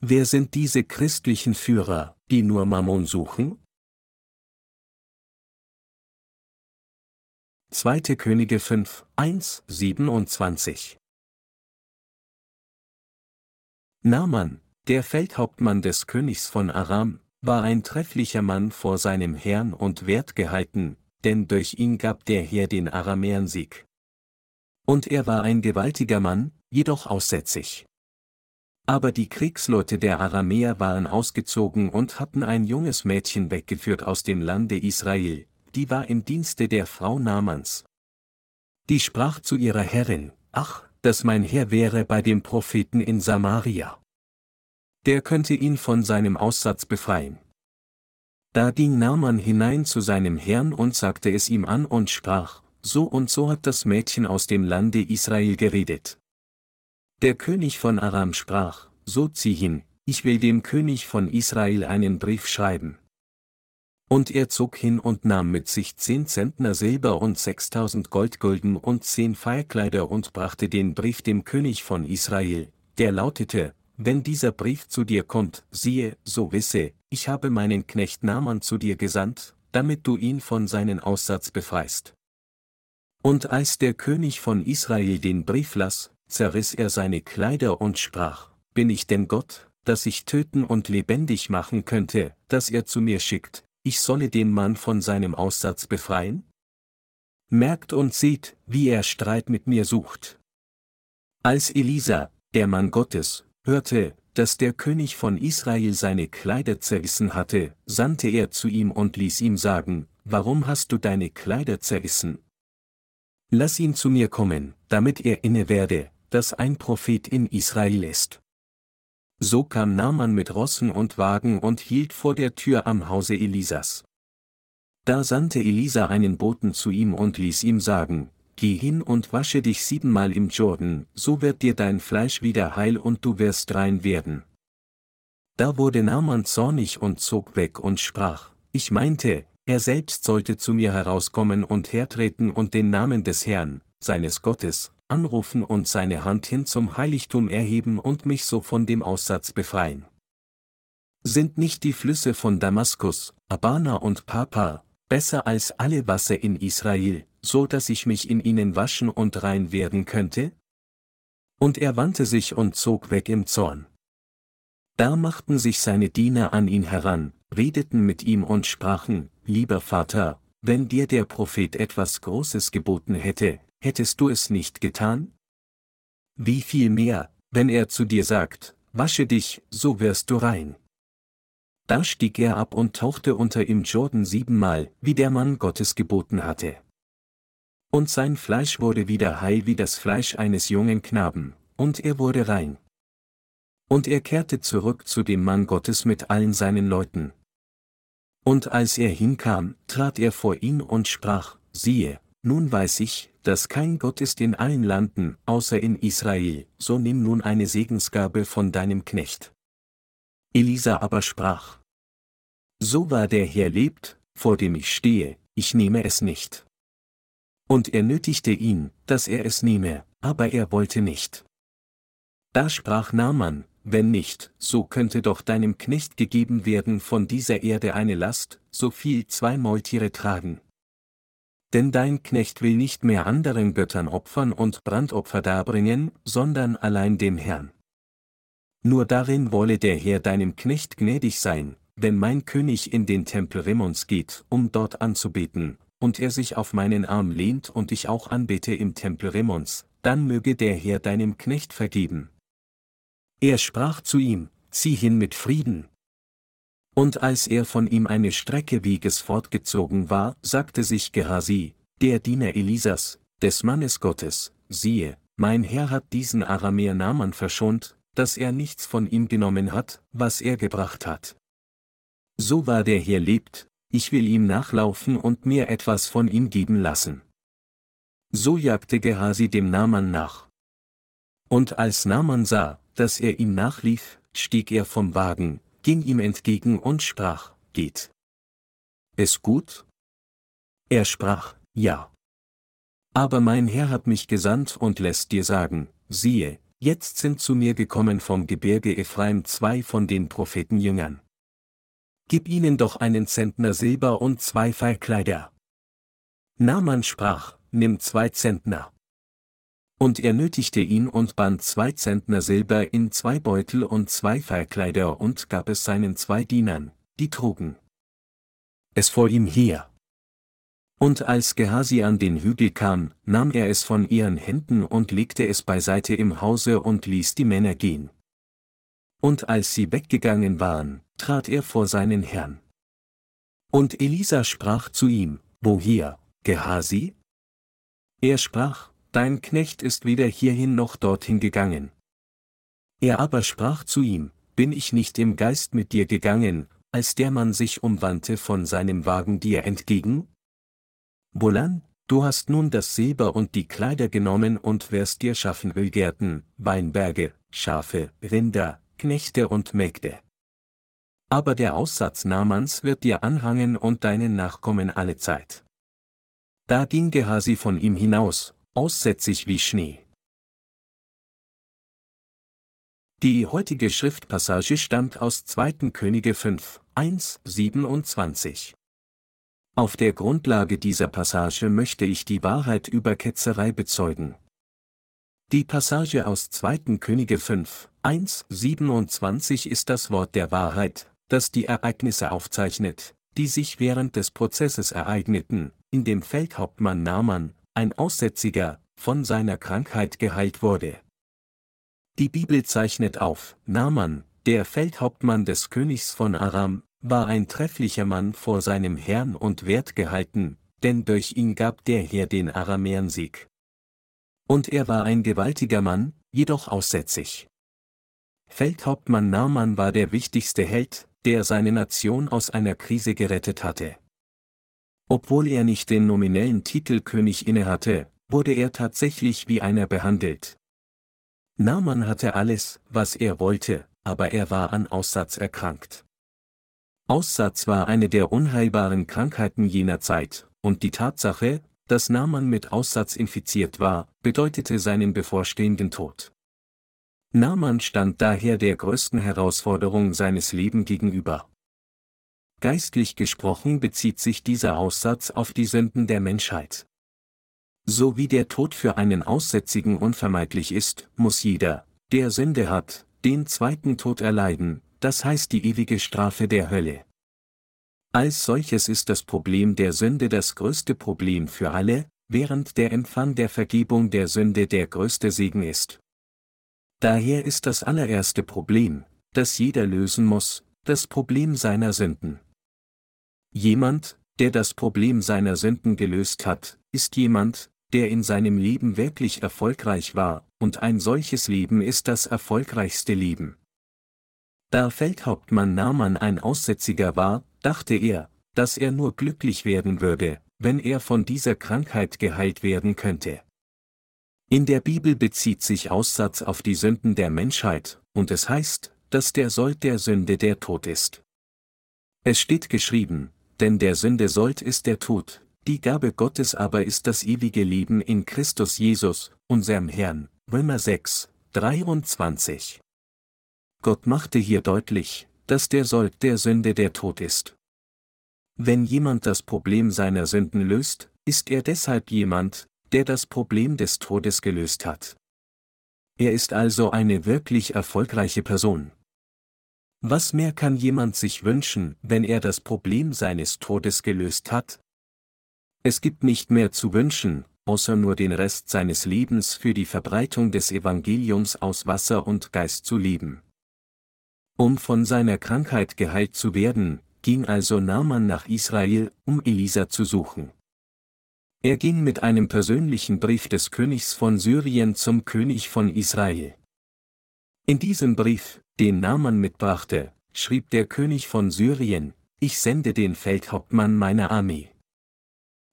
Wer sind diese christlichen Führer, die nur Mammon suchen? 2. Könige 5, 1, 27 Naaman, der Feldhauptmann des Königs von Aram, war ein trefflicher Mann vor seinem Herrn und wertgehalten, denn durch ihn gab der Herr den Aramäern Sieg. Und er war ein gewaltiger Mann, jedoch aussätzig. Aber die Kriegsleute der Aramäer waren ausgezogen und hatten ein junges Mädchen weggeführt aus dem Lande Israel, die war im Dienste der Frau Namans. Die sprach zu ihrer Herrin, ach, dass mein Herr wäre bei dem Propheten in Samaria. Der könnte ihn von seinem Aussatz befreien. Da ging Naaman hinein zu seinem Herrn und sagte es ihm an und sprach, so und so hat das Mädchen aus dem Lande Israel geredet. Der König von Aram sprach, so zieh hin, ich will dem König von Israel einen Brief schreiben. Und er zog hin und nahm mit sich zehn Zentner Silber und sechstausend Goldgulden und zehn Feierkleider und brachte den Brief dem König von Israel, der lautete, wenn dieser Brief zu dir kommt, siehe, so wisse, ich habe meinen Knecht Naaman zu dir gesandt, damit du ihn von seinen Aussatz befreist. Und als der König von Israel den Brief las, zerriss er seine Kleider und sprach, Bin ich denn Gott, dass ich töten und lebendig machen könnte, dass er zu mir schickt, ich solle den Mann von seinem Aussatz befreien? Merkt und seht, wie er Streit mit mir sucht. Als Elisa, der Mann Gottes, hörte, dass der König von Israel seine Kleider zerrissen hatte, sandte er zu ihm und ließ ihm sagen, Warum hast du deine Kleider zerrissen? Lass ihn zu mir kommen, damit er inne werde, dass ein Prophet in Israel ist. So kam Naaman mit Rossen und Wagen und hielt vor der Tür am Hause Elisas. Da sandte Elisa einen Boten zu ihm und ließ ihm sagen, Geh hin und wasche dich siebenmal im Jordan, so wird dir dein Fleisch wieder heil und du wirst rein werden. Da wurde Naaman zornig und zog weg und sprach, Ich meinte, er selbst sollte zu mir herauskommen und hertreten und den Namen des Herrn, seines Gottes, anrufen und seine Hand hin zum Heiligtum erheben und mich so von dem Aussatz befreien. Sind nicht die Flüsse von Damaskus, Abana und Papa, besser als alle Wasser in Israel, so dass ich mich in ihnen waschen und rein werden könnte? Und er wandte sich und zog weg im Zorn. Da machten sich seine Diener an ihn heran, redeten mit ihm und sprachen, Lieber Vater, wenn dir der Prophet etwas Großes geboten hätte, hättest du es nicht getan? Wie viel mehr, wenn er zu dir sagt, wasche dich, so wirst du rein. Da stieg er ab und tauchte unter im Jordan siebenmal, wie der Mann Gottes geboten hatte. Und sein Fleisch wurde wieder heil wie das Fleisch eines jungen Knaben, und er wurde rein. Und er kehrte zurück zu dem Mann Gottes mit allen seinen Leuten. Und als er hinkam, trat er vor ihn und sprach, siehe, nun weiß ich, dass kein Gott ist in allen Landen, außer in Israel, so nimm nun eine Segensgabe von deinem Knecht. Elisa aber sprach. So wahr der Herr lebt, vor dem ich stehe, ich nehme es nicht. Und er nötigte ihn, dass er es nehme, aber er wollte nicht. Da sprach Naaman, wenn nicht, so könnte doch deinem Knecht gegeben werden von dieser Erde eine Last, so viel zwei Maultiere tragen. Denn dein Knecht will nicht mehr anderen Göttern opfern und Brandopfer darbringen, sondern allein dem Herrn. Nur darin wolle der Herr deinem Knecht gnädig sein, wenn mein König in den Tempel Rimmons geht, um dort anzubeten, und er sich auf meinen Arm lehnt und ich auch anbete im Tempel Rimmons, dann möge der Herr deinem Knecht vergeben. Er sprach zu ihm, zieh hin mit Frieden, und als er von ihm eine Strecke Weges fortgezogen war, sagte sich Gehasi, der Diener Elisas, des Mannes Gottes, siehe, mein Herr hat diesen Aramäer Naaman verschont, dass er nichts von ihm genommen hat, was er gebracht hat. So war der Herr lebt, ich will ihm nachlaufen und mir etwas von ihm geben lassen. So jagte Gehasi dem Naaman nach. Und als Naaman sah, dass er ihm nachlief, stieg er vom Wagen, ging ihm entgegen und sprach, Geht. Es gut? Er sprach, Ja. Aber mein Herr hat mich gesandt und lässt dir sagen, siehe, jetzt sind zu mir gekommen vom Gebirge Ephraim zwei von den Prophetenjüngern. Gib ihnen doch einen Zentner Silber und zwei Fallkleider. Naaman sprach, nimm zwei Zentner. Und er nötigte ihn und band zwei Zentner Silber in zwei Beutel und zwei Fallkleider und gab es seinen zwei Dienern, die trugen es vor ihm her. Und als Gehasi an den Hügel kam, nahm er es von ihren Händen und legte es beiseite im Hause und ließ die Männer gehen. Und als sie weggegangen waren, trat er vor seinen Herrn. Und Elisa sprach zu ihm, Woher, Gehasi? Er sprach, Dein Knecht ist weder hierhin noch dorthin gegangen. Er aber sprach zu ihm, Bin ich nicht im Geist mit dir gegangen, als der Mann sich umwandte von seinem Wagen dir entgegen? Wohlan, du hast nun das Silber und die Kleider genommen und wirst dir schaffen Ölgärten, Weinberge, Schafe, Rinder, Knechte und Mägde. Aber der Aussatz Namans wird dir anhangen und deinen Nachkommen alle Zeit. Da ging Gehasi von ihm hinaus, aussätzig wie Schnee. Die heutige Schriftpassage stammt aus 2. Könige 5, 1, 27. Auf der Grundlage dieser Passage möchte ich die Wahrheit über Ketzerei bezeugen. Die Passage aus 2. Könige 5, 1, 27 ist das Wort der Wahrheit, das die Ereignisse aufzeichnet, die sich während des Prozesses ereigneten, in dem Feldhauptmann Naaman, ein Aussätziger, von seiner Krankheit geheilt wurde. Die Bibel zeichnet auf, Naaman, der Feldhauptmann des Königs von Aram, war ein trefflicher Mann vor seinem Herrn und wertgehalten, denn durch ihn gab der Herr den Aramäern Sieg. Und er war ein gewaltiger Mann, jedoch aussätzig. Feldhauptmann Naaman war der wichtigste Held, der seine Nation aus einer Krise gerettet hatte. Obwohl er nicht den nominellen Titel König innehatte, wurde er tatsächlich wie einer behandelt, Naaman hatte alles, was er wollte, aber er war an Aussatz erkrankt. Aussatz war eine der unheilbaren Krankheiten jener Zeit, und die Tatsache, dass Naaman mit Aussatz infiziert war, bedeutete seinen bevorstehenden Tod. Naaman stand daher der größten Herausforderung seines Lebens gegenüber. Geistlich gesprochen bezieht sich dieser Aussatz auf die Sünden der Menschheit. So wie der Tod für einen Aussätzigen unvermeidlich ist, muss jeder, der Sünde hat, den zweiten Tod erleiden, das heißt die ewige Strafe der Hölle. Als solches ist das Problem der Sünde das größte Problem für alle, während der Empfang der Vergebung der Sünde der größte Segen ist. Daher ist das allererste Problem, das jeder lösen muss, das Problem seiner Sünden. Jemand, der das Problem seiner Sünden gelöst hat, ist jemand, der in seinem Leben wirklich erfolgreich war, und ein solches Leben ist das erfolgreichste Leben. Da Feldhauptmann Naaman ein Aussätziger war, dachte er, dass er nur glücklich werden würde, wenn er von dieser Krankheit geheilt werden könnte. In der Bibel bezieht sich Aussatz auf die Sünden der Menschheit, und es heißt, dass der Sold der Sünde der Tod ist. Es steht geschrieben, denn der Sünde Sold ist der Tod, die Gabe Gottes aber ist das ewige Leben in Christus Jesus, unserem Herrn. Römer 6, 23. Gott machte hier deutlich, dass der Sold der Sünde der Tod ist. Wenn jemand das Problem seiner Sünden löst, ist er deshalb jemand, der das Problem des Todes gelöst hat. Er ist also eine wirklich erfolgreiche Person. Was mehr kann jemand sich wünschen, wenn er das Problem seines Todes gelöst hat? Es gibt nicht mehr zu wünschen, außer nur den Rest seines Lebens für die Verbreitung des Evangeliums aus Wasser und Geist zu leben. Um von seiner Krankheit geheilt zu werden, ging also Naaman nach Israel, um Elisa zu suchen. Er ging mit einem persönlichen Brief des Königs von Syrien zum König von Israel. In diesem Brief, den Naaman mitbrachte, schrieb der König von Syrien, ich sende den Feldhauptmann meiner Armee.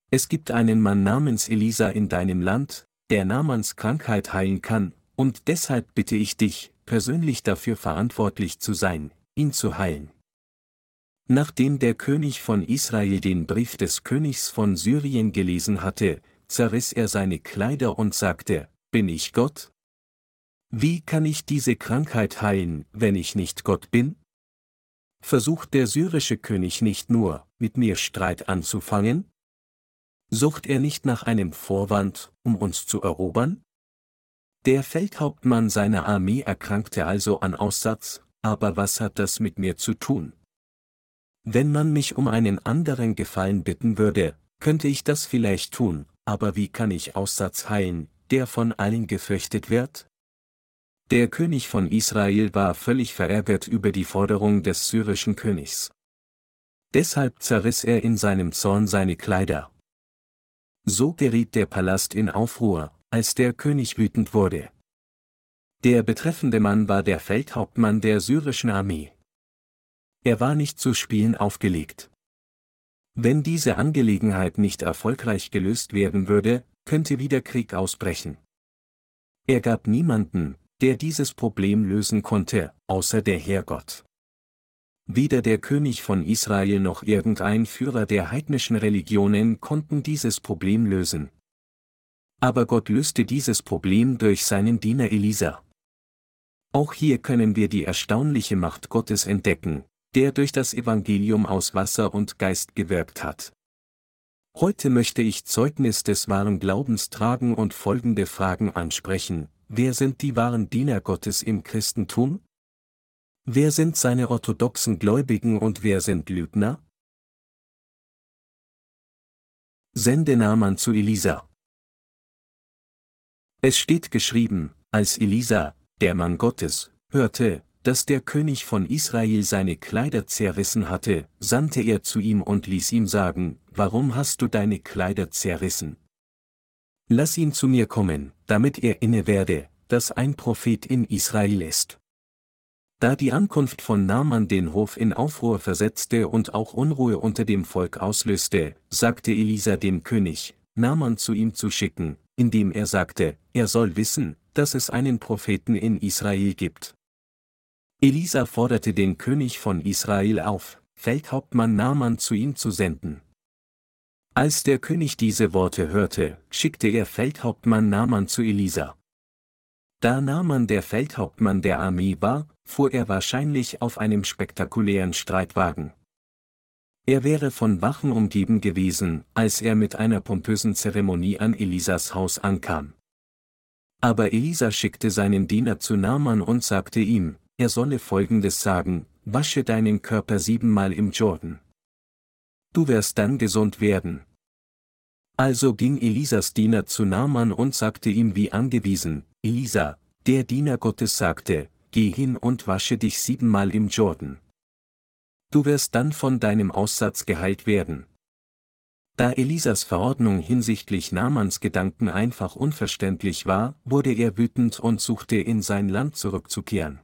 Es gibt einen Mann namens Elisa in deinem Land, der Namans Krankheit heilen kann, und deshalb bitte ich dich, persönlich dafür verantwortlich zu sein, ihn zu heilen. Nachdem der König von Israel den Brief des Königs von Syrien gelesen hatte, zerriss er seine Kleider und sagte, Bin ich Gott? Wie kann ich diese Krankheit heilen, wenn ich nicht Gott bin? Versucht der syrische König nicht nur, mit mir Streit anzufangen? Sucht er nicht nach einem Vorwand, um uns zu erobern? Der Feldhauptmann seiner Armee erkrankte also an Aussatz, aber was hat das mit mir zu tun? Wenn man mich um einen anderen Gefallen bitten würde, könnte ich das vielleicht tun, aber wie kann ich Aussatz heilen, der von allen gefürchtet wird? Der König von Israel war völlig verärgert über die Forderung des syrischen Königs. Deshalb zerriss er in seinem Zorn seine Kleider. So geriet der Palast in Aufruhr, als der König wütend wurde. Der betreffende Mann war der Feldhauptmann der syrischen Armee. Er war nicht zu Spielen aufgelegt. Wenn diese Angelegenheit nicht erfolgreich gelöst werden würde, könnte wieder Krieg ausbrechen. Er gab niemanden, der dieses Problem lösen konnte, außer der Herrgott. Weder der König von Israel noch irgendein Führer der heidnischen Religionen konnten dieses Problem lösen. Aber Gott löste dieses Problem durch seinen Diener Elisa. Auch hier können wir die erstaunliche Macht Gottes entdecken, der durch das Evangelium aus Wasser und Geist gewirkt hat. Heute möchte ich Zeugnis des wahren Glaubens tragen und folgende Fragen ansprechen, Wer sind die wahren Diener Gottes im Christentum? Wer sind seine orthodoxen Gläubigen und wer sind Lügner? Sende Naaman zu Elisa. Es steht geschrieben, als Elisa, der Mann Gottes, hörte, dass der König von Israel seine Kleider zerrissen hatte, sandte er zu ihm und ließ ihm sagen, warum hast du deine Kleider zerrissen? Lass ihn zu mir kommen, damit er inne werde, dass ein Prophet in Israel ist. Da die Ankunft von Naaman den Hof in Aufruhr versetzte und auch Unruhe unter dem Volk auslöste, sagte Elisa dem König, Naaman zu ihm zu schicken, indem er sagte, er soll wissen, dass es einen Propheten in Israel gibt. Elisa forderte den König von Israel auf, Feldhauptmann Naaman zu ihm zu senden. Als der König diese Worte hörte, schickte er Feldhauptmann Naaman zu Elisa. Da Naaman der Feldhauptmann der Armee war, fuhr er wahrscheinlich auf einem spektakulären Streitwagen. Er wäre von Wachen umgeben gewesen, als er mit einer pompösen Zeremonie an Elisas Haus ankam. Aber Elisa schickte seinen Diener zu Naaman und sagte ihm, er solle folgendes sagen, wasche deinen Körper siebenmal im Jordan du wirst dann gesund werden. Also ging Elisas Diener zu Naaman und sagte ihm wie angewiesen, Elisa, der Diener Gottes sagte, geh hin und wasche dich siebenmal im Jordan. Du wirst dann von deinem Aussatz geheilt werden. Da Elisas Verordnung hinsichtlich Naamans Gedanken einfach unverständlich war, wurde er wütend und suchte in sein Land zurückzukehren.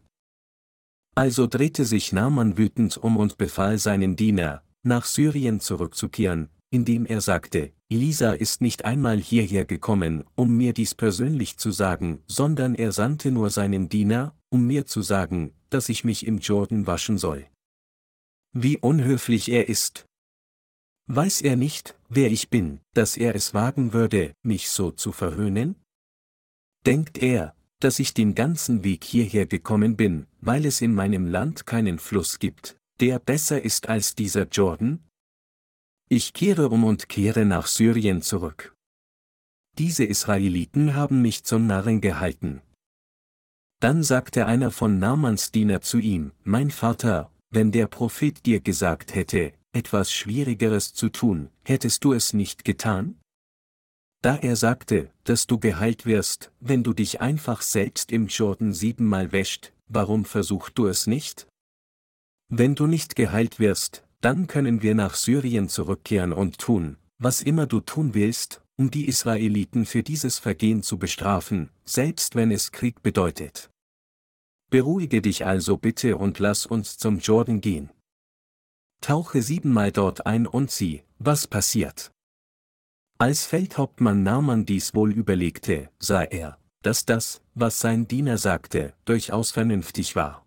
Also drehte sich Naaman wütend um und befahl seinen Diener, nach Syrien zurückzukehren, indem er sagte, Elisa ist nicht einmal hierher gekommen, um mir dies persönlich zu sagen, sondern er sandte nur seinen Diener, um mir zu sagen, dass ich mich im Jordan waschen soll. Wie unhöflich er ist. Weiß er nicht, wer ich bin, dass er es wagen würde, mich so zu verhöhnen? Denkt er, dass ich den ganzen Weg hierher gekommen bin, weil es in meinem Land keinen Fluss gibt, der besser ist als dieser Jordan? Ich kehre um und kehre nach Syrien zurück. Diese Israeliten haben mich zum Narren gehalten. Dann sagte einer von Namans Diener zu ihm, Mein Vater, wenn der Prophet dir gesagt hätte, etwas Schwierigeres zu tun, hättest du es nicht getan? Da er sagte, dass du geheilt wirst, wenn du dich einfach selbst im Jordan siebenmal wäscht, warum versuchst du es nicht? Wenn du nicht geheilt wirst, dann können wir nach Syrien zurückkehren und tun, was immer du tun willst, um die Israeliten für dieses Vergehen zu bestrafen, selbst wenn es Krieg bedeutet. Beruhige dich also bitte und lass uns zum Jordan gehen. Tauche siebenmal dort ein und sieh, was passiert. Als Feldhauptmann Naaman dies wohl überlegte, sah er, dass das, was sein Diener sagte, durchaus vernünftig war.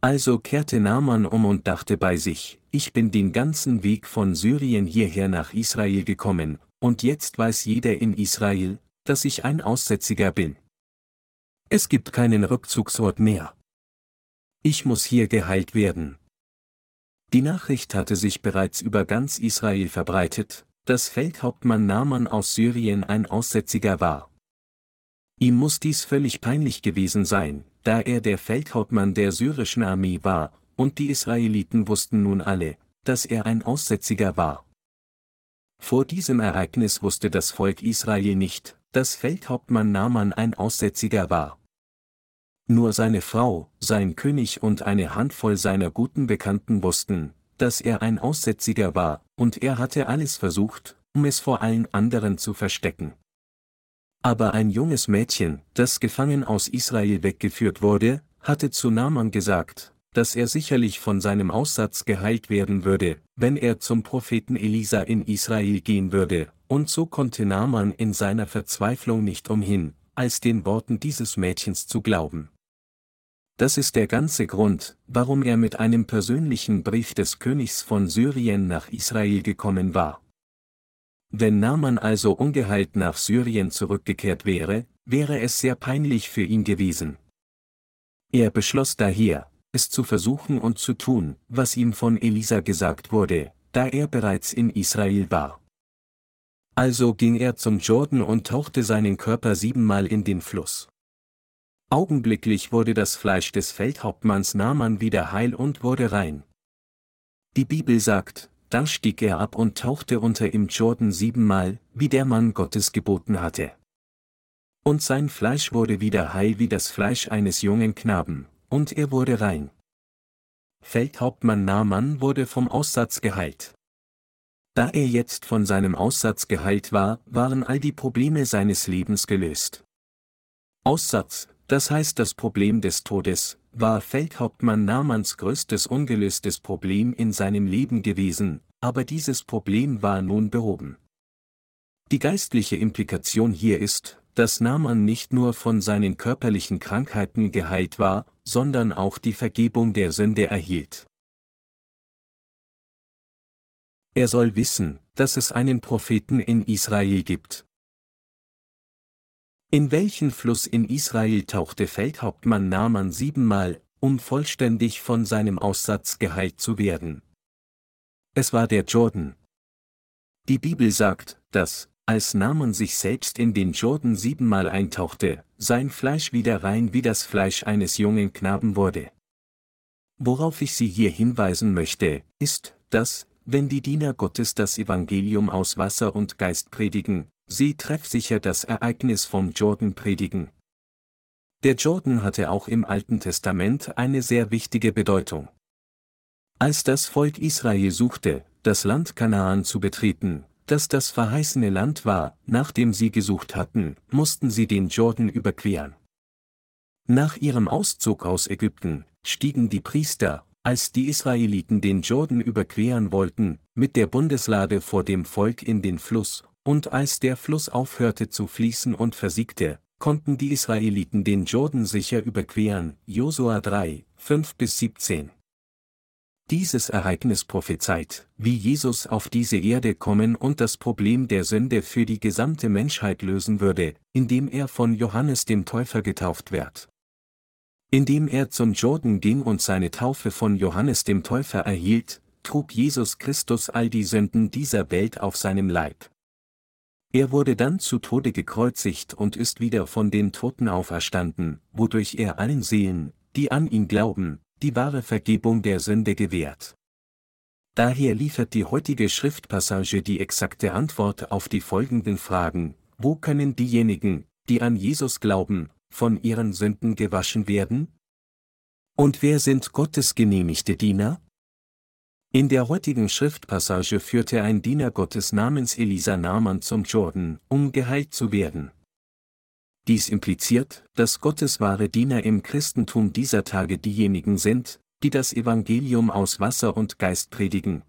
Also kehrte Naaman um und dachte bei sich, ich bin den ganzen Weg von Syrien hierher nach Israel gekommen, und jetzt weiß jeder in Israel, dass ich ein Aussätziger bin. Es gibt keinen Rückzugsort mehr. Ich muss hier geheilt werden. Die Nachricht hatte sich bereits über ganz Israel verbreitet, dass Feldhauptmann Naaman aus Syrien ein Aussätziger war. Ihm muss dies völlig peinlich gewesen sein, da er der Feldhauptmann der syrischen Armee war, und die Israeliten wussten nun alle, dass er ein Aussätziger war. Vor diesem Ereignis wusste das Volk Israel nicht, dass Feldhauptmann Naaman ein Aussätziger war. Nur seine Frau, sein König und eine Handvoll seiner guten Bekannten wussten, dass er ein Aussätziger war, und er hatte alles versucht, um es vor allen anderen zu verstecken. Aber ein junges Mädchen, das gefangen aus Israel weggeführt wurde, hatte zu Naaman gesagt, dass er sicherlich von seinem Aussatz geheilt werden würde, wenn er zum Propheten Elisa in Israel gehen würde, und so konnte Naaman in seiner Verzweiflung nicht umhin, als den Worten dieses Mädchens zu glauben. Das ist der ganze Grund, warum er mit einem persönlichen Brief des Königs von Syrien nach Israel gekommen war. Wenn Naaman also ungeheilt nach Syrien zurückgekehrt wäre, wäre es sehr peinlich für ihn gewesen. Er beschloss daher, es zu versuchen und zu tun, was ihm von Elisa gesagt wurde, da er bereits in Israel war. Also ging er zum Jordan und tauchte seinen Körper siebenmal in den Fluss. Augenblicklich wurde das Fleisch des Feldhauptmanns Naaman wieder heil und wurde rein. Die Bibel sagt, dann stieg er ab und tauchte unter im Jordan siebenmal, wie der Mann Gottes geboten hatte. Und sein Fleisch wurde wieder heil wie das Fleisch eines jungen Knaben, und er wurde rein. Feldhauptmann Naaman wurde vom Aussatz geheilt. Da er jetzt von seinem Aussatz geheilt war, waren all die Probleme seines Lebens gelöst. Aussatz, das heißt das Problem des Todes, war Feldhauptmann Namans größtes ungelöstes Problem in seinem Leben gewesen, aber dieses Problem war nun behoben. Die geistliche Implikation hier ist, dass Naaman nicht nur von seinen körperlichen Krankheiten geheilt war, sondern auch die Vergebung der Sünde erhielt. Er soll wissen, dass es einen Propheten in Israel gibt. In welchen Fluss in Israel tauchte Feldhauptmann Naaman siebenmal, um vollständig von seinem Aussatz geheilt zu werden? Es war der Jordan. Die Bibel sagt, dass, als Naaman sich selbst in den Jordan siebenmal eintauchte, sein Fleisch wieder rein wie das Fleisch eines jungen Knaben wurde. Worauf ich Sie hier hinweisen möchte, ist, dass, wenn die Diener Gottes das Evangelium aus Wasser und Geist predigen, sie treffsicher das Ereignis vom Jordan predigen. Der Jordan hatte auch im Alten Testament eine sehr wichtige Bedeutung. Als das Volk Israel suchte, das Land Kanaan zu betreten, das das verheißene Land war, nachdem sie gesucht hatten, mussten sie den Jordan überqueren. Nach ihrem Auszug aus Ägypten, stiegen die Priester, als die Israeliten den Jordan überqueren wollten, mit der Bundeslade vor dem Volk in den Fluss, und als der Fluss aufhörte zu fließen und versiegte, konnten die Israeliten den Jordan sicher überqueren. Josua 3, 5 bis 17. Dieses Ereignis prophezeit, wie Jesus auf diese Erde kommen und das Problem der Sünde für die gesamte Menschheit lösen würde, indem er von Johannes dem Täufer getauft wird. Indem er zum Jordan ging und seine Taufe von Johannes dem Täufer erhielt, trug Jesus Christus all die Sünden dieser Welt auf seinem Leib. Er wurde dann zu Tode gekreuzigt und ist wieder von den Toten auferstanden, wodurch er allen Seelen, die an ihn glauben, die wahre Vergebung der Sünde gewährt. Daher liefert die heutige Schriftpassage die exakte Antwort auf die folgenden Fragen, wo können diejenigen, die an Jesus glauben, von ihren Sünden gewaschen werden? Und wer sind Gottes genehmigte Diener? In der heutigen Schriftpassage führte ein Diener Gottes namens Elisa Naaman zum Jordan, um geheilt zu werden. Dies impliziert, dass Gottes wahre Diener im Christentum dieser Tage diejenigen sind, die das Evangelium aus Wasser und Geist predigen.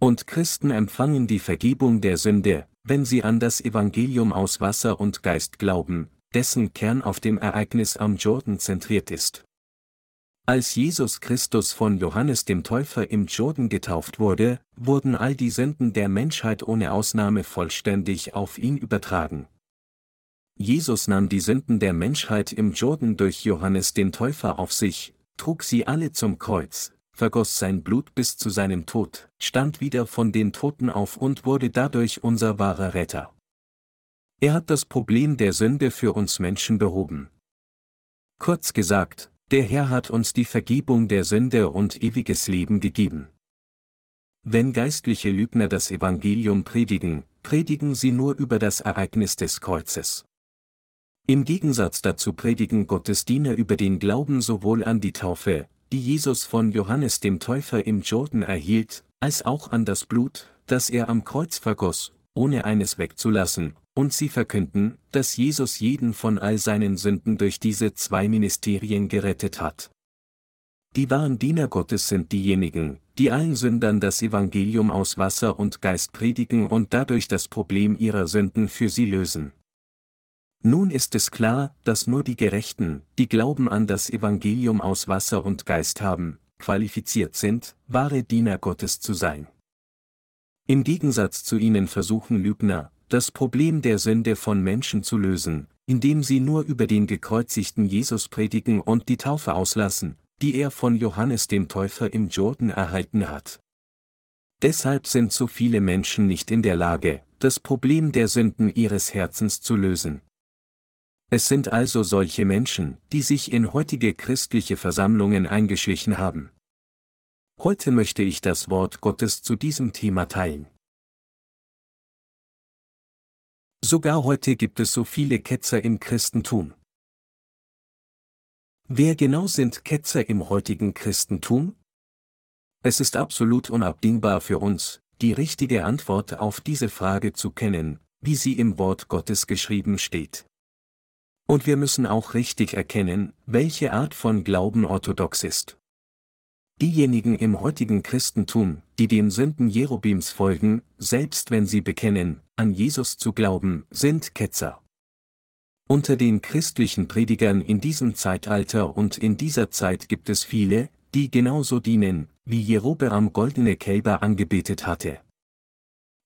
Und Christen empfangen die Vergebung der Sünde, wenn sie an das Evangelium aus Wasser und Geist glauben, dessen Kern auf dem Ereignis am Jordan zentriert ist. Als Jesus Christus von Johannes dem Täufer im Jordan getauft wurde, wurden all die Sünden der Menschheit ohne Ausnahme vollständig auf ihn übertragen. Jesus nahm die Sünden der Menschheit im Jordan durch Johannes den Täufer auf sich, trug sie alle zum Kreuz, vergoss sein Blut bis zu seinem Tod, stand wieder von den Toten auf und wurde dadurch unser wahrer Retter. Er hat das Problem der Sünde für uns Menschen behoben. Kurz gesagt, der Herr hat uns die Vergebung der Sünde und ewiges Leben gegeben. Wenn geistliche Lügner das Evangelium predigen, predigen sie nur über das Ereignis des Kreuzes. Im Gegensatz dazu predigen Gottes Diener über den Glauben sowohl an die Taufe, die Jesus von Johannes dem Täufer im Jordan erhielt, als auch an das Blut, das er am Kreuz vergoss, ohne eines wegzulassen, und sie verkünden, dass Jesus jeden von all seinen Sünden durch diese zwei Ministerien gerettet hat. Die wahren Diener Gottes sind diejenigen, die allen Sündern das Evangelium aus Wasser und Geist predigen und dadurch das Problem ihrer Sünden für sie lösen. Nun ist es klar, dass nur die Gerechten, die Glauben an das Evangelium aus Wasser und Geist haben, qualifiziert sind, wahre Diener Gottes zu sein. Im Gegensatz zu ihnen versuchen Lügner, das Problem der Sünde von Menschen zu lösen, indem sie nur über den gekreuzigten Jesus predigen und die Taufe auslassen, die er von Johannes dem Täufer im Jordan erhalten hat. Deshalb sind so viele Menschen nicht in der Lage, das Problem der Sünden ihres Herzens zu lösen. Es sind also solche Menschen, die sich in heutige christliche Versammlungen eingeschlichen haben. Heute möchte ich das Wort Gottes zu diesem Thema teilen. Sogar heute gibt es so viele Ketzer im Christentum. Wer genau sind Ketzer im heutigen Christentum? Es ist absolut unabdingbar für uns, die richtige Antwort auf diese Frage zu kennen, wie sie im Wort Gottes geschrieben steht. Und wir müssen auch richtig erkennen, welche Art von Glauben orthodox ist. Diejenigen im heutigen Christentum, die den Sünden Jerobims folgen, selbst wenn sie bekennen, an Jesus zu glauben, sind Ketzer. Unter den christlichen Predigern in diesem Zeitalter und in dieser Zeit gibt es viele, die genauso dienen, wie Jerobeam goldene Kälber angebetet hatte.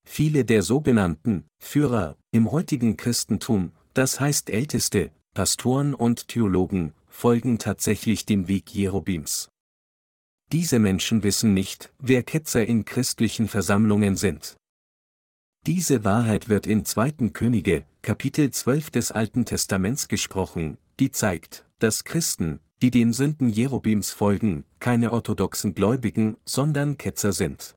Viele der sogenannten Führer im heutigen Christentum das heißt Älteste, Pastoren und Theologen, folgen tatsächlich dem Weg Jerobims. Diese Menschen wissen nicht, wer Ketzer in christlichen Versammlungen sind. Diese Wahrheit wird in 2. Könige, Kapitel 12 des Alten Testaments gesprochen, die zeigt, dass Christen, die den Sünden Jerobims folgen, keine orthodoxen Gläubigen, sondern Ketzer sind.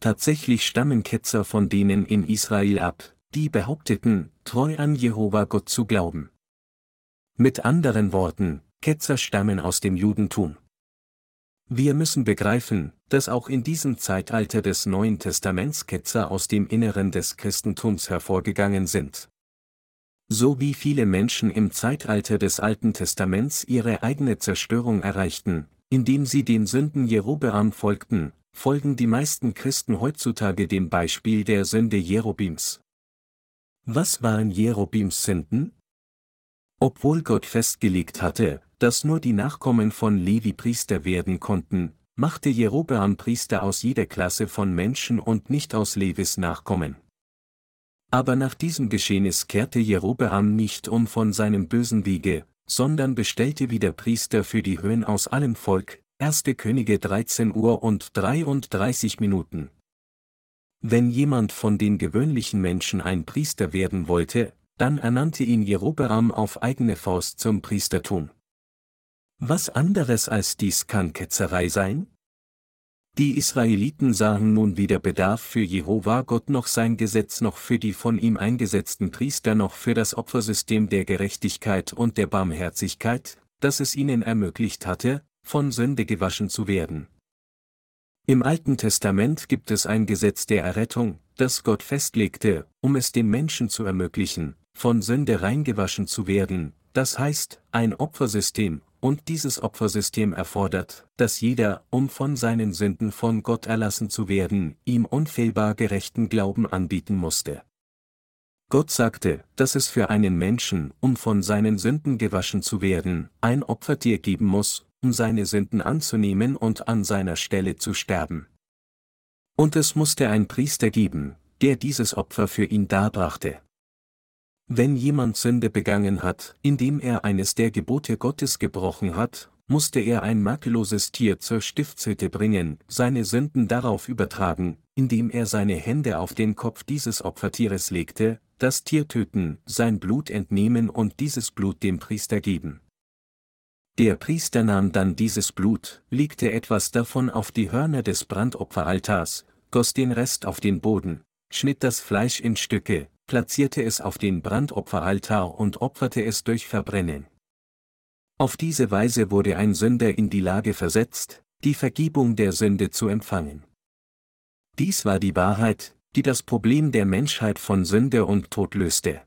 Tatsächlich stammen Ketzer von denen in Israel ab, die behaupteten, treu an Jehova Gott zu glauben. Mit anderen Worten, Ketzer stammen aus dem Judentum. Wir müssen begreifen, dass auch in diesem Zeitalter des Neuen Testaments Ketzer aus dem Inneren des Christentums hervorgegangen sind. So wie viele Menschen im Zeitalter des Alten Testaments ihre eigene Zerstörung erreichten, indem sie den Sünden Jerobeam folgten, folgen die meisten Christen heutzutage dem Beispiel der Sünde Jerobims. Was waren Jerobims Sünden? Obwohl Gott festgelegt hatte, dass nur die Nachkommen von Levi Priester werden konnten, machte Jerobeam Priester aus jeder Klasse von Menschen und nicht aus Levis Nachkommen. Aber nach diesem Geschehnis kehrte Jerobeam nicht um von seinem bösen Wege, sondern bestellte wieder Priester für die Höhen aus allem Volk, 1. Könige 13 Uhr und 33 Minuten. Wenn jemand von den gewöhnlichen Menschen ein Priester werden wollte, dann ernannte ihn Jerobeam auf eigene Faust zum Priestertum. Was anderes als dies kann Ketzerei sein? Die Israeliten sahen nun weder Bedarf für Jehova Gott noch sein Gesetz noch für die von ihm eingesetzten Priester noch für das Opfersystem der Gerechtigkeit und der Barmherzigkeit, das es ihnen ermöglicht hatte, von Sünde gewaschen zu werden. Im Alten Testament gibt es ein Gesetz der Errettung, das Gott festlegte, um es dem Menschen zu ermöglichen, von Sünde reingewaschen zu werden, das heißt, ein Opfersystem, und dieses Opfersystem erfordert, dass jeder, um von seinen Sünden von Gott erlassen zu werden, ihm unfehlbar gerechten Glauben anbieten musste. Gott sagte, dass es für einen Menschen, um von seinen Sünden gewaschen zu werden, ein Opfertier geben muss, um seine Sünden anzunehmen und an seiner Stelle zu sterben. Und es musste ein Priester geben, der dieses Opfer für ihn darbrachte. Wenn jemand Sünde begangen hat, indem er eines der Gebote Gottes gebrochen hat, musste er ein makelloses Tier zur Stiftshütte bringen, seine Sünden darauf übertragen, indem er seine Hände auf den Kopf dieses Opfertieres legte, das Tier töten, sein Blut entnehmen und dieses Blut dem Priester geben. Der Priester nahm dann dieses Blut, legte etwas davon auf die Hörner des Brandopferaltars, goss den Rest auf den Boden, schnitt das Fleisch in Stücke, platzierte es auf den Brandopferaltar und opferte es durch Verbrennen. Auf diese Weise wurde ein Sünder in die Lage versetzt, die Vergebung der Sünde zu empfangen. Dies war die Wahrheit, die das Problem der Menschheit von Sünde und Tod löste.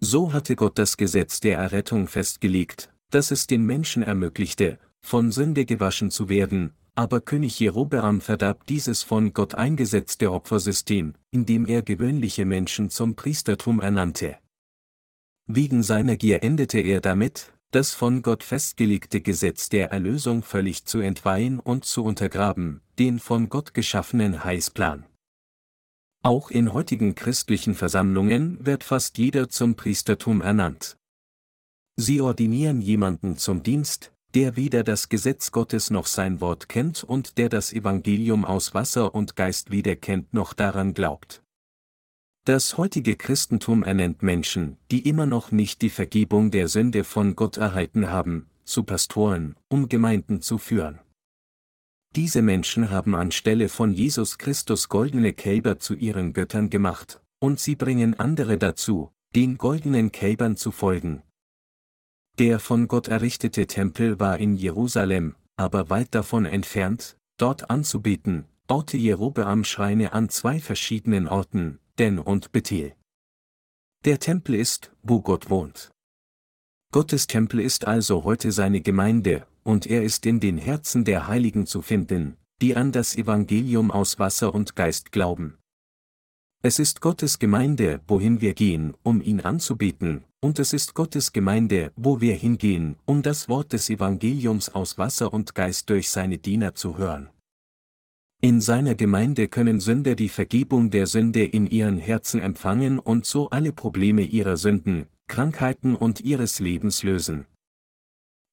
So hatte Gott das Gesetz der Errettung festgelegt, dass es den Menschen ermöglichte, von Sünde gewaschen zu werden, aber König Jerobeam verdarb dieses von Gott eingesetzte Opfersystem, indem er gewöhnliche Menschen zum Priestertum ernannte. Wegen seiner Gier endete er damit, das von Gott festgelegte Gesetz der Erlösung völlig zu entweihen und zu untergraben, den von Gott geschaffenen Heißplan. Auch in heutigen christlichen Versammlungen wird fast jeder zum Priestertum ernannt. Sie ordinieren jemanden zum Dienst, der weder das Gesetz Gottes noch sein Wort kennt und der das Evangelium aus Wasser und Geist weder kennt noch daran glaubt. Das heutige Christentum ernennt Menschen, die immer noch nicht die Vergebung der Sünde von Gott erhalten haben, zu Pastoren, um Gemeinden zu führen. Diese Menschen haben anstelle von Jesus Christus goldene Kälber zu ihren Göttern gemacht, und sie bringen andere dazu, den goldenen Kälbern zu folgen, der von Gott errichtete Tempel war in Jerusalem, aber weit davon entfernt, dort anzubeten, baute Jerobeam Schreine an zwei verschiedenen Orten, Den und Bethel. Der Tempel ist, wo Gott wohnt. Gottes Tempel ist also heute seine Gemeinde, und er ist in den Herzen der Heiligen zu finden, die an das Evangelium aus Wasser und Geist glauben. Es ist Gottes Gemeinde, wohin wir gehen, um ihn anzubeten, und es ist Gottes Gemeinde, wo wir hingehen, um das Wort des Evangeliums aus Wasser und Geist durch seine Diener zu hören. In seiner Gemeinde können Sünder die Vergebung der Sünde in ihren Herzen empfangen und so alle Probleme ihrer Sünden, Krankheiten und ihres Lebens lösen.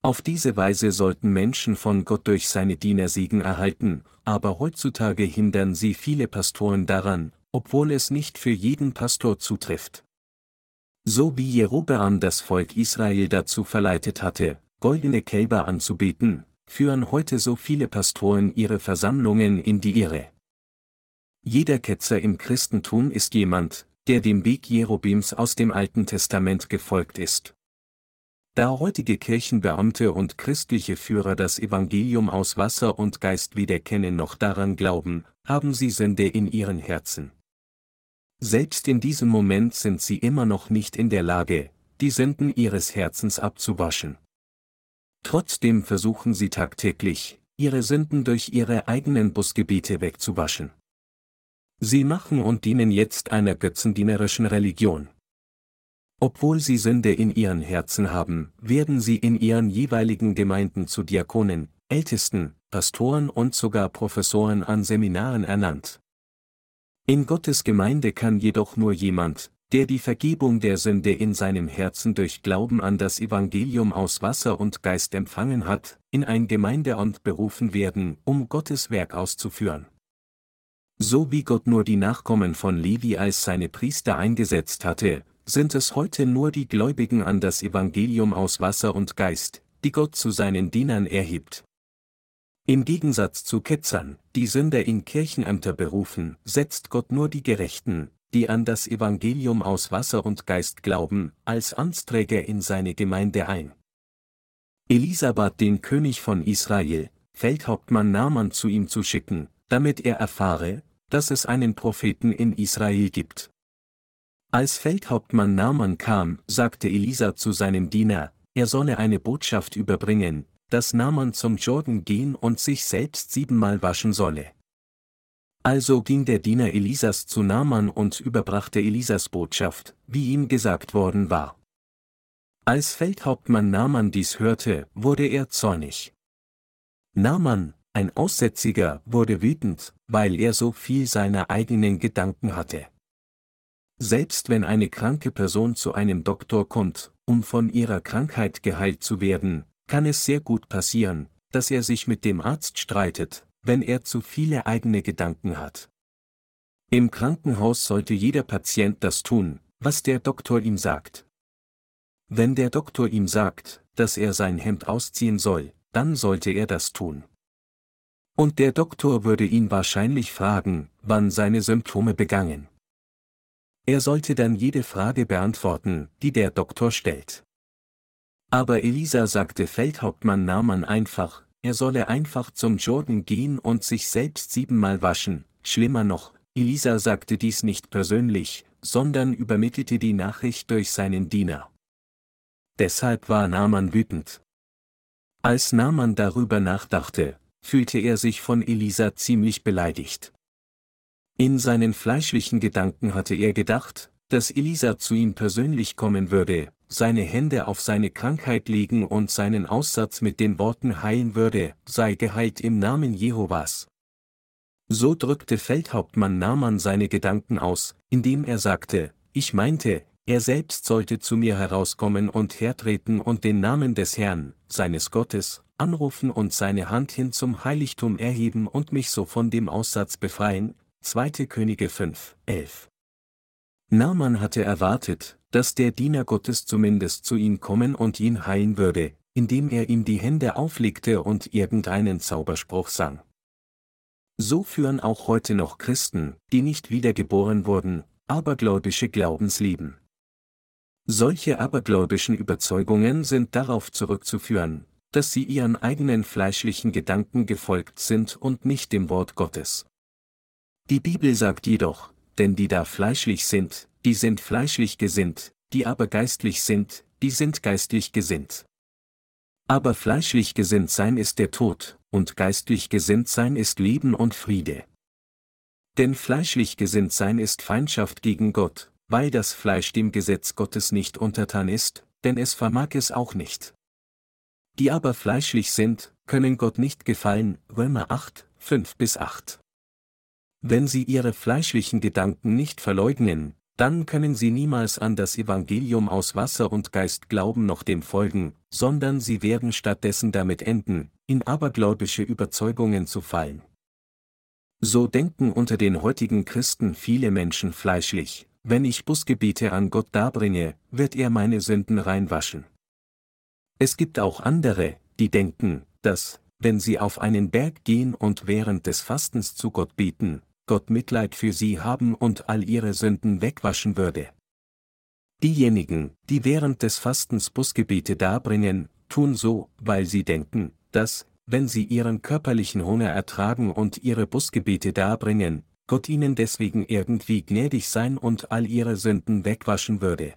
Auf diese Weise sollten Menschen von Gott durch seine Diener Segen erhalten, aber heutzutage hindern sie viele Pastoren daran, obwohl es nicht für jeden Pastor zutrifft. So wie Jerobeam das Volk Israel dazu verleitet hatte, goldene Kälber anzubeten, führen heute so viele Pastoren ihre Versammlungen in die Irre. Jeder Ketzer im Christentum ist jemand, der dem Weg Jerobeams aus dem Alten Testament gefolgt ist. Da heutige Kirchenbeamte und christliche Führer das Evangelium aus Wasser und Geist weder kennen noch daran glauben, haben sie Sünde in ihren Herzen. Selbst in diesem Moment sind sie immer noch nicht in der Lage, die Sünden ihres Herzens abzuwaschen. Trotzdem versuchen sie tagtäglich, ihre Sünden durch ihre eigenen Busgebiete wegzuwaschen. Sie machen und dienen jetzt einer götzendienerischen Religion. Obwohl sie Sünde in ihren Herzen haben, werden sie in ihren jeweiligen Gemeinden zu Diakonen, Ältesten, Pastoren und sogar Professoren an Seminaren ernannt. In Gottes Gemeinde kann jedoch nur jemand, der die Vergebung der Sünde in seinem Herzen durch Glauben an das Evangelium aus Wasser und Geist empfangen hat, in ein Gemeindeamt berufen werden, um Gottes Werk auszuführen. So wie Gott nur die Nachkommen von Levi als seine Priester eingesetzt hatte, sind es heute nur die Gläubigen an das Evangelium aus Wasser und Geist, die Gott zu seinen Dienern erhebt. Im Gegensatz zu Ketzern, die Sünder in Kirchenämter berufen, setzt Gott nur die Gerechten, die an das Evangelium aus Wasser und Geist glauben, als Amtsträger in seine Gemeinde ein. Elisa bat den König von Israel, Feldhauptmann Naaman zu ihm zu schicken, damit er erfahre, dass es einen Propheten in Israel gibt. Als Feldhauptmann Naaman kam, sagte Elisa zu seinem Diener, er solle eine Botschaft überbringen, dass Naaman zum Jordan gehen und sich selbst siebenmal waschen solle. Also ging der Diener Elisas zu Naaman und überbrachte Elisas Botschaft, wie ihm gesagt worden war. Als Feldhauptmann Naaman dies hörte, wurde er zornig. Naaman, ein Aussätziger, wurde wütend, weil er so viel seiner eigenen Gedanken hatte. Selbst wenn eine kranke Person zu einem Doktor kommt, um von ihrer Krankheit geheilt zu werden, kann es sehr gut passieren, dass er sich mit dem Arzt streitet, wenn er zu viele eigene Gedanken hat. Im Krankenhaus sollte jeder Patient das tun, was der Doktor ihm sagt. Wenn der Doktor ihm sagt, dass er sein Hemd ausziehen soll, dann sollte er das tun. Und der Doktor würde ihn wahrscheinlich fragen, wann seine Symptome begangen. Er sollte dann jede Frage beantworten, die der Doktor stellt. Aber Elisa sagte Feldhauptmann Naaman einfach, er solle einfach zum Jordan gehen und sich selbst siebenmal waschen, schlimmer noch, Elisa sagte dies nicht persönlich, sondern übermittelte die Nachricht durch seinen Diener. Deshalb war Naaman wütend. Als Naaman darüber nachdachte, fühlte er sich von Elisa ziemlich beleidigt. In seinen fleischlichen Gedanken hatte er gedacht, dass Elisa zu ihm persönlich kommen würde, seine Hände auf seine Krankheit legen und seinen Aussatz mit den Worten heilen würde, sei geheilt im Namen Jehovas. So drückte Feldhauptmann Naaman seine Gedanken aus, indem er sagte, ich meinte, er selbst sollte zu mir herauskommen und hertreten und den Namen des Herrn, seines Gottes, anrufen und seine Hand hin zum Heiligtum erheben und mich so von dem Aussatz befreien. 2. Könige 5, 11. Naaman hatte erwartet, dass der Diener Gottes zumindest zu ihm kommen und ihn heilen würde, indem er ihm die Hände auflegte und irgendeinen Zauberspruch sang. So führen auch heute noch Christen, die nicht wiedergeboren wurden, abergläubische Glaubensleben. Solche abergläubischen Überzeugungen sind darauf zurückzuführen, dass sie ihren eigenen fleischlichen Gedanken gefolgt sind und nicht dem Wort Gottes. Die Bibel sagt jedoch, denn die da fleischlich sind, die sind fleischlich gesinnt, die aber geistlich sind, die sind geistlich gesinnt. Aber fleischlich gesinnt sein ist der Tod, und geistlich gesinnt sein ist Leben und Friede. Denn fleischlich gesinnt sein ist Feindschaft gegen Gott, weil das Fleisch dem Gesetz Gottes nicht untertan ist, denn es vermag es auch nicht. Die aber fleischlich sind, können Gott nicht gefallen, Römer 8, 5 bis 8. Wenn sie ihre fleischlichen Gedanken nicht verleugnen, dann können sie niemals an das Evangelium aus Wasser und Geist glauben noch dem folgen, sondern sie werden stattdessen damit enden, in abergläubische Überzeugungen zu fallen. So denken unter den heutigen Christen viele Menschen fleischlich, wenn ich Busgebete an Gott darbringe, wird er meine Sünden reinwaschen. Es gibt auch andere, die denken, dass, wenn sie auf einen Berg gehen und während des Fastens zu Gott bieten, Gott Mitleid für sie haben und all ihre Sünden wegwaschen würde. Diejenigen, die während des Fastens Busgebete darbringen, tun so, weil sie denken, dass, wenn sie ihren körperlichen Hunger ertragen und ihre Busgebete darbringen, Gott ihnen deswegen irgendwie gnädig sein und all ihre Sünden wegwaschen würde.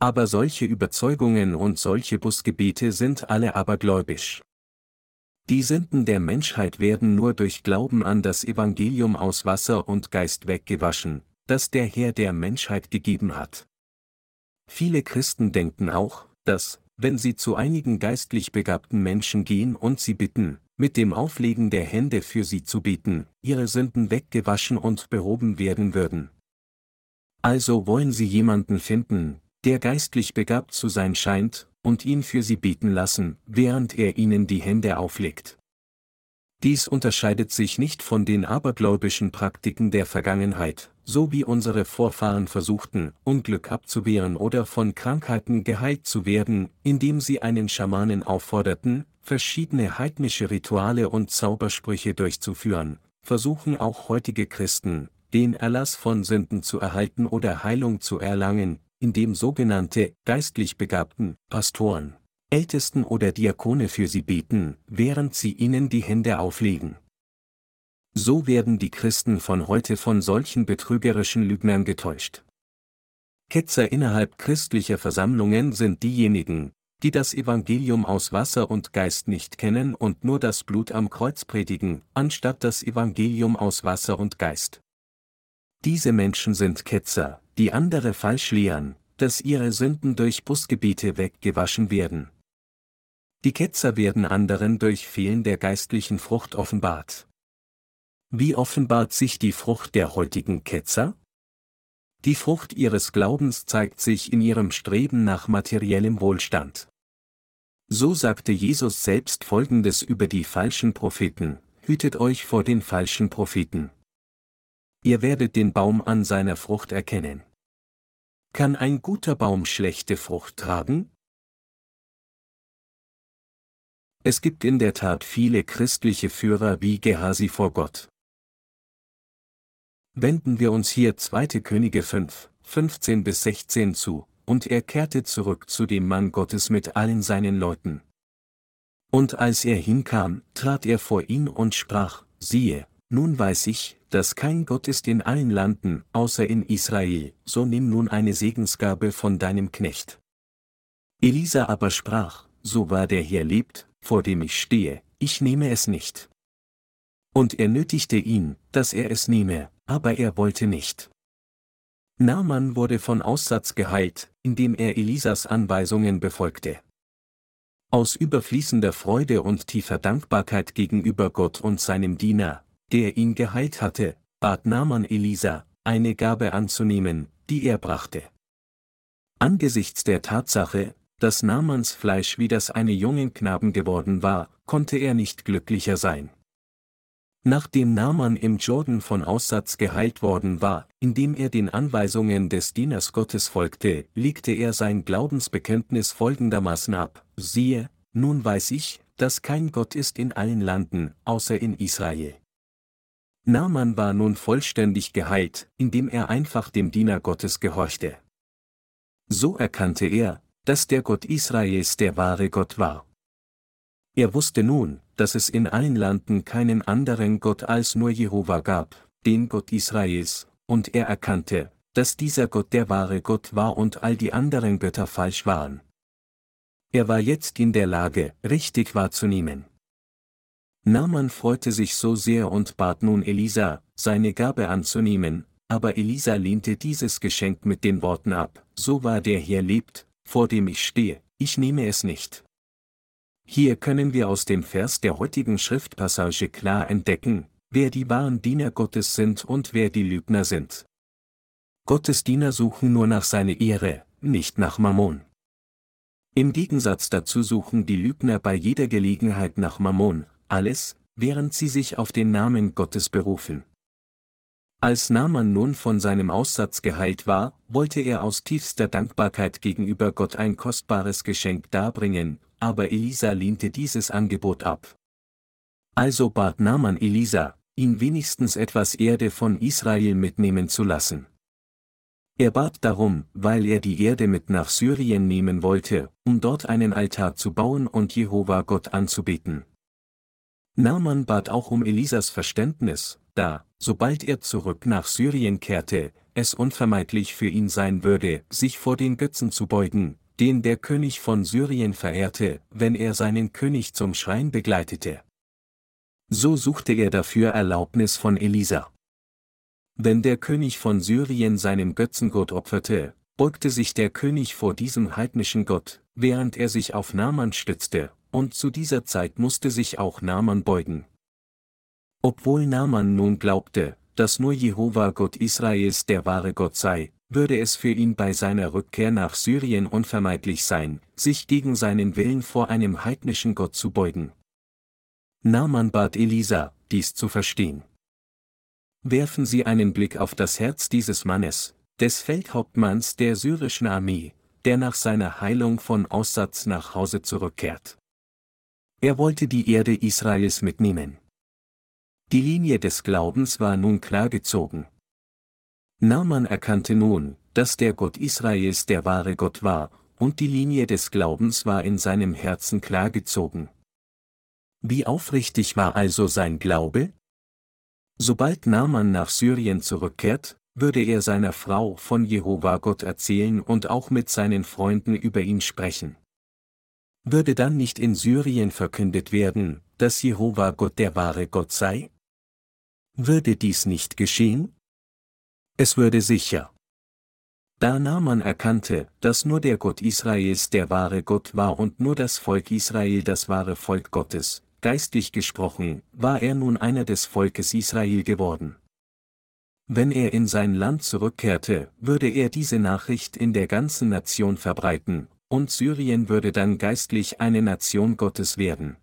Aber solche Überzeugungen und solche Busgebete sind alle abergläubisch. Die Sünden der Menschheit werden nur durch Glauben an das Evangelium aus Wasser und Geist weggewaschen, das der Herr der Menschheit gegeben hat. Viele Christen denken auch, dass, wenn sie zu einigen geistlich begabten Menschen gehen und sie bitten, mit dem Auflegen der Hände für sie zu beten, ihre Sünden weggewaschen und behoben werden würden. Also wollen sie jemanden finden, der geistlich begabt zu sein scheint, und ihn für sie beten lassen, während er ihnen die Hände auflegt. Dies unterscheidet sich nicht von den abergläubischen Praktiken der Vergangenheit, so wie unsere Vorfahren versuchten, Unglück abzuwehren oder von Krankheiten geheilt zu werden, indem sie einen Schamanen aufforderten, verschiedene heidnische Rituale und Zaubersprüche durchzuführen, versuchen auch heutige Christen, den Erlass von Sünden zu erhalten oder Heilung zu erlangen, indem sogenannte geistlich begabten Pastoren Ältesten oder Diakone für sie beten, während sie ihnen die Hände auflegen. So werden die Christen von heute von solchen betrügerischen Lügnern getäuscht. Ketzer innerhalb christlicher Versammlungen sind diejenigen, die das Evangelium aus Wasser und Geist nicht kennen und nur das Blut am Kreuz predigen, anstatt das Evangelium aus Wasser und Geist. Diese Menschen sind Ketzer, die andere falsch lehren, dass ihre Sünden durch Busgebiete weggewaschen werden, die Ketzer werden anderen durch Fehlen der geistlichen Frucht offenbart. Wie offenbart sich die Frucht der heutigen Ketzer? Die Frucht ihres Glaubens zeigt sich in ihrem Streben nach materiellem Wohlstand. So sagte Jesus selbst Folgendes über die falschen Propheten, hütet euch vor den falschen Propheten. Ihr werdet den Baum an seiner Frucht erkennen. Kann ein guter Baum schlechte Frucht tragen? Es gibt in der Tat viele christliche Führer wie Gehasi vor Gott. Wenden wir uns hier 2. Könige 5, 15 bis 16 zu, und er kehrte zurück zu dem Mann Gottes mit allen seinen Leuten. Und als er hinkam, trat er vor ihn und sprach, siehe, nun weiß ich, dass kein Gott ist in allen Landen, außer in Israel, so nimm nun eine Segensgabe von deinem Knecht. Elisa aber sprach, so wahr der Herr lebt, vor dem ich stehe, ich nehme es nicht. Und er nötigte ihn, dass er es nehme, aber er wollte nicht. Naaman wurde von Aussatz geheilt, indem er Elisas Anweisungen befolgte. Aus überfließender Freude und tiefer Dankbarkeit gegenüber Gott und seinem Diener, der ihn geheilt hatte, bat Naaman Elisa, eine Gabe anzunehmen, die er brachte. Angesichts der Tatsache, dass Naamans Fleisch wie das eines jungen Knaben geworden war, konnte er nicht glücklicher sein. Nachdem Naaman im Jordan von Aussatz geheilt worden war, indem er den Anweisungen des Dieners Gottes folgte, legte er sein Glaubensbekenntnis folgendermaßen ab, siehe, nun weiß ich, dass kein Gott ist in allen Landen, außer in Israel. Naaman war nun vollständig geheilt, indem er einfach dem Diener Gottes gehorchte. So erkannte er, dass der Gott Israels der wahre Gott war. Er wusste nun, dass es in allen Landen keinen anderen Gott als nur Jehova gab, den Gott Israels, und er erkannte, dass dieser Gott der wahre Gott war und all die anderen Götter falsch waren. Er war jetzt in der Lage, richtig wahrzunehmen. Naaman freute sich so sehr und bat nun Elisa, seine Gabe anzunehmen, aber Elisa lehnte dieses Geschenk mit den Worten ab, so war der Herr lebt, vor dem ich stehe, ich nehme es nicht. Hier können wir aus dem Vers der heutigen Schriftpassage klar entdecken, wer die wahren Diener Gottes sind und wer die Lügner sind. Gottes Diener suchen nur nach seiner Ehre, nicht nach Mammon. Im Gegensatz dazu suchen die Lügner bei jeder Gelegenheit nach Mammon, alles, während sie sich auf den Namen Gottes berufen. Als Naaman nun von seinem Aussatz geheilt war, wollte er aus tiefster Dankbarkeit gegenüber Gott ein kostbares Geschenk darbringen, aber Elisa lehnte dieses Angebot ab. Also bat Naaman Elisa, ihn wenigstens etwas Erde von Israel mitnehmen zu lassen. Er bat darum, weil er die Erde mit nach Syrien nehmen wollte, um dort einen Altar zu bauen und Jehova Gott anzubeten. Naaman bat auch um Elisas Verständnis, da, sobald er zurück nach Syrien kehrte, es unvermeidlich für ihn sein würde, sich vor den Götzen zu beugen, den der König von Syrien verehrte, wenn er seinen König zum Schrein begleitete. So suchte er dafür Erlaubnis von Elisa. Wenn der König von Syrien seinem Götzengott opferte, beugte sich der König vor diesem heidnischen Gott, während er sich auf Naaman stützte, und zu dieser Zeit musste sich auch Naaman beugen. Obwohl Naaman nun glaubte, dass nur Jehova Gott Israels der wahre Gott sei, würde es für ihn bei seiner Rückkehr nach Syrien unvermeidlich sein, sich gegen seinen Willen vor einem heidnischen Gott zu beugen. Naaman bat Elisa, dies zu verstehen. Werfen Sie einen Blick auf das Herz dieses Mannes, des Feldhauptmanns der syrischen Armee, der nach seiner Heilung von Aussatz nach Hause zurückkehrt. Er wollte die Erde Israels mitnehmen. Die Linie des Glaubens war nun klar gezogen. Naaman erkannte nun, dass der Gott Israels der wahre Gott war, und die Linie des Glaubens war in seinem Herzen klar gezogen. Wie aufrichtig war also sein Glaube? Sobald Naaman nach Syrien zurückkehrt, würde er seiner Frau von Jehova Gott erzählen und auch mit seinen Freunden über ihn sprechen. Würde dann nicht in Syrien verkündet werden, dass Jehova Gott der wahre Gott sei? Würde dies nicht geschehen? Es würde sicher. Da Naaman erkannte, dass nur der Gott Israels der wahre Gott war und nur das Volk Israel das wahre Volk Gottes, geistlich gesprochen, war er nun einer des Volkes Israel geworden. wenn er in sein Land zurückkehrte, würde er diese Nachricht in der ganzen Nation verbreiten, und Syrien würde dann geistlich eine Nation Gottes werden.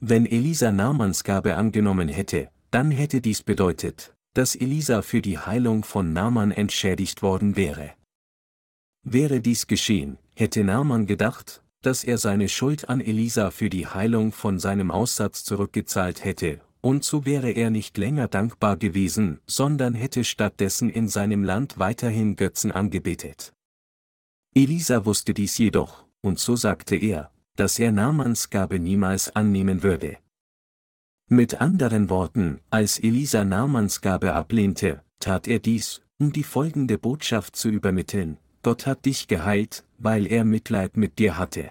Wenn Elisa Namans Gabe angenommen hätte, dann hätte dies bedeutet, dass Elisa für die Heilung von Naaman entschädigt worden wäre. Wäre dies geschehen, hätte Naaman gedacht, dass er seine Schuld an Elisa für die Heilung von seinem Aussatz zurückgezahlt hätte, und so wäre er nicht länger dankbar gewesen, sondern hätte stattdessen in seinem Land weiterhin Götzen angebetet. Elisa wusste dies jedoch, und so sagte er, dass er Naamans Gabe niemals annehmen würde. Mit anderen Worten, als Elisa Naamans Gabe ablehnte, tat er dies, um die folgende Botschaft zu übermitteln, Gott hat dich geheilt, weil er Mitleid mit dir hatte.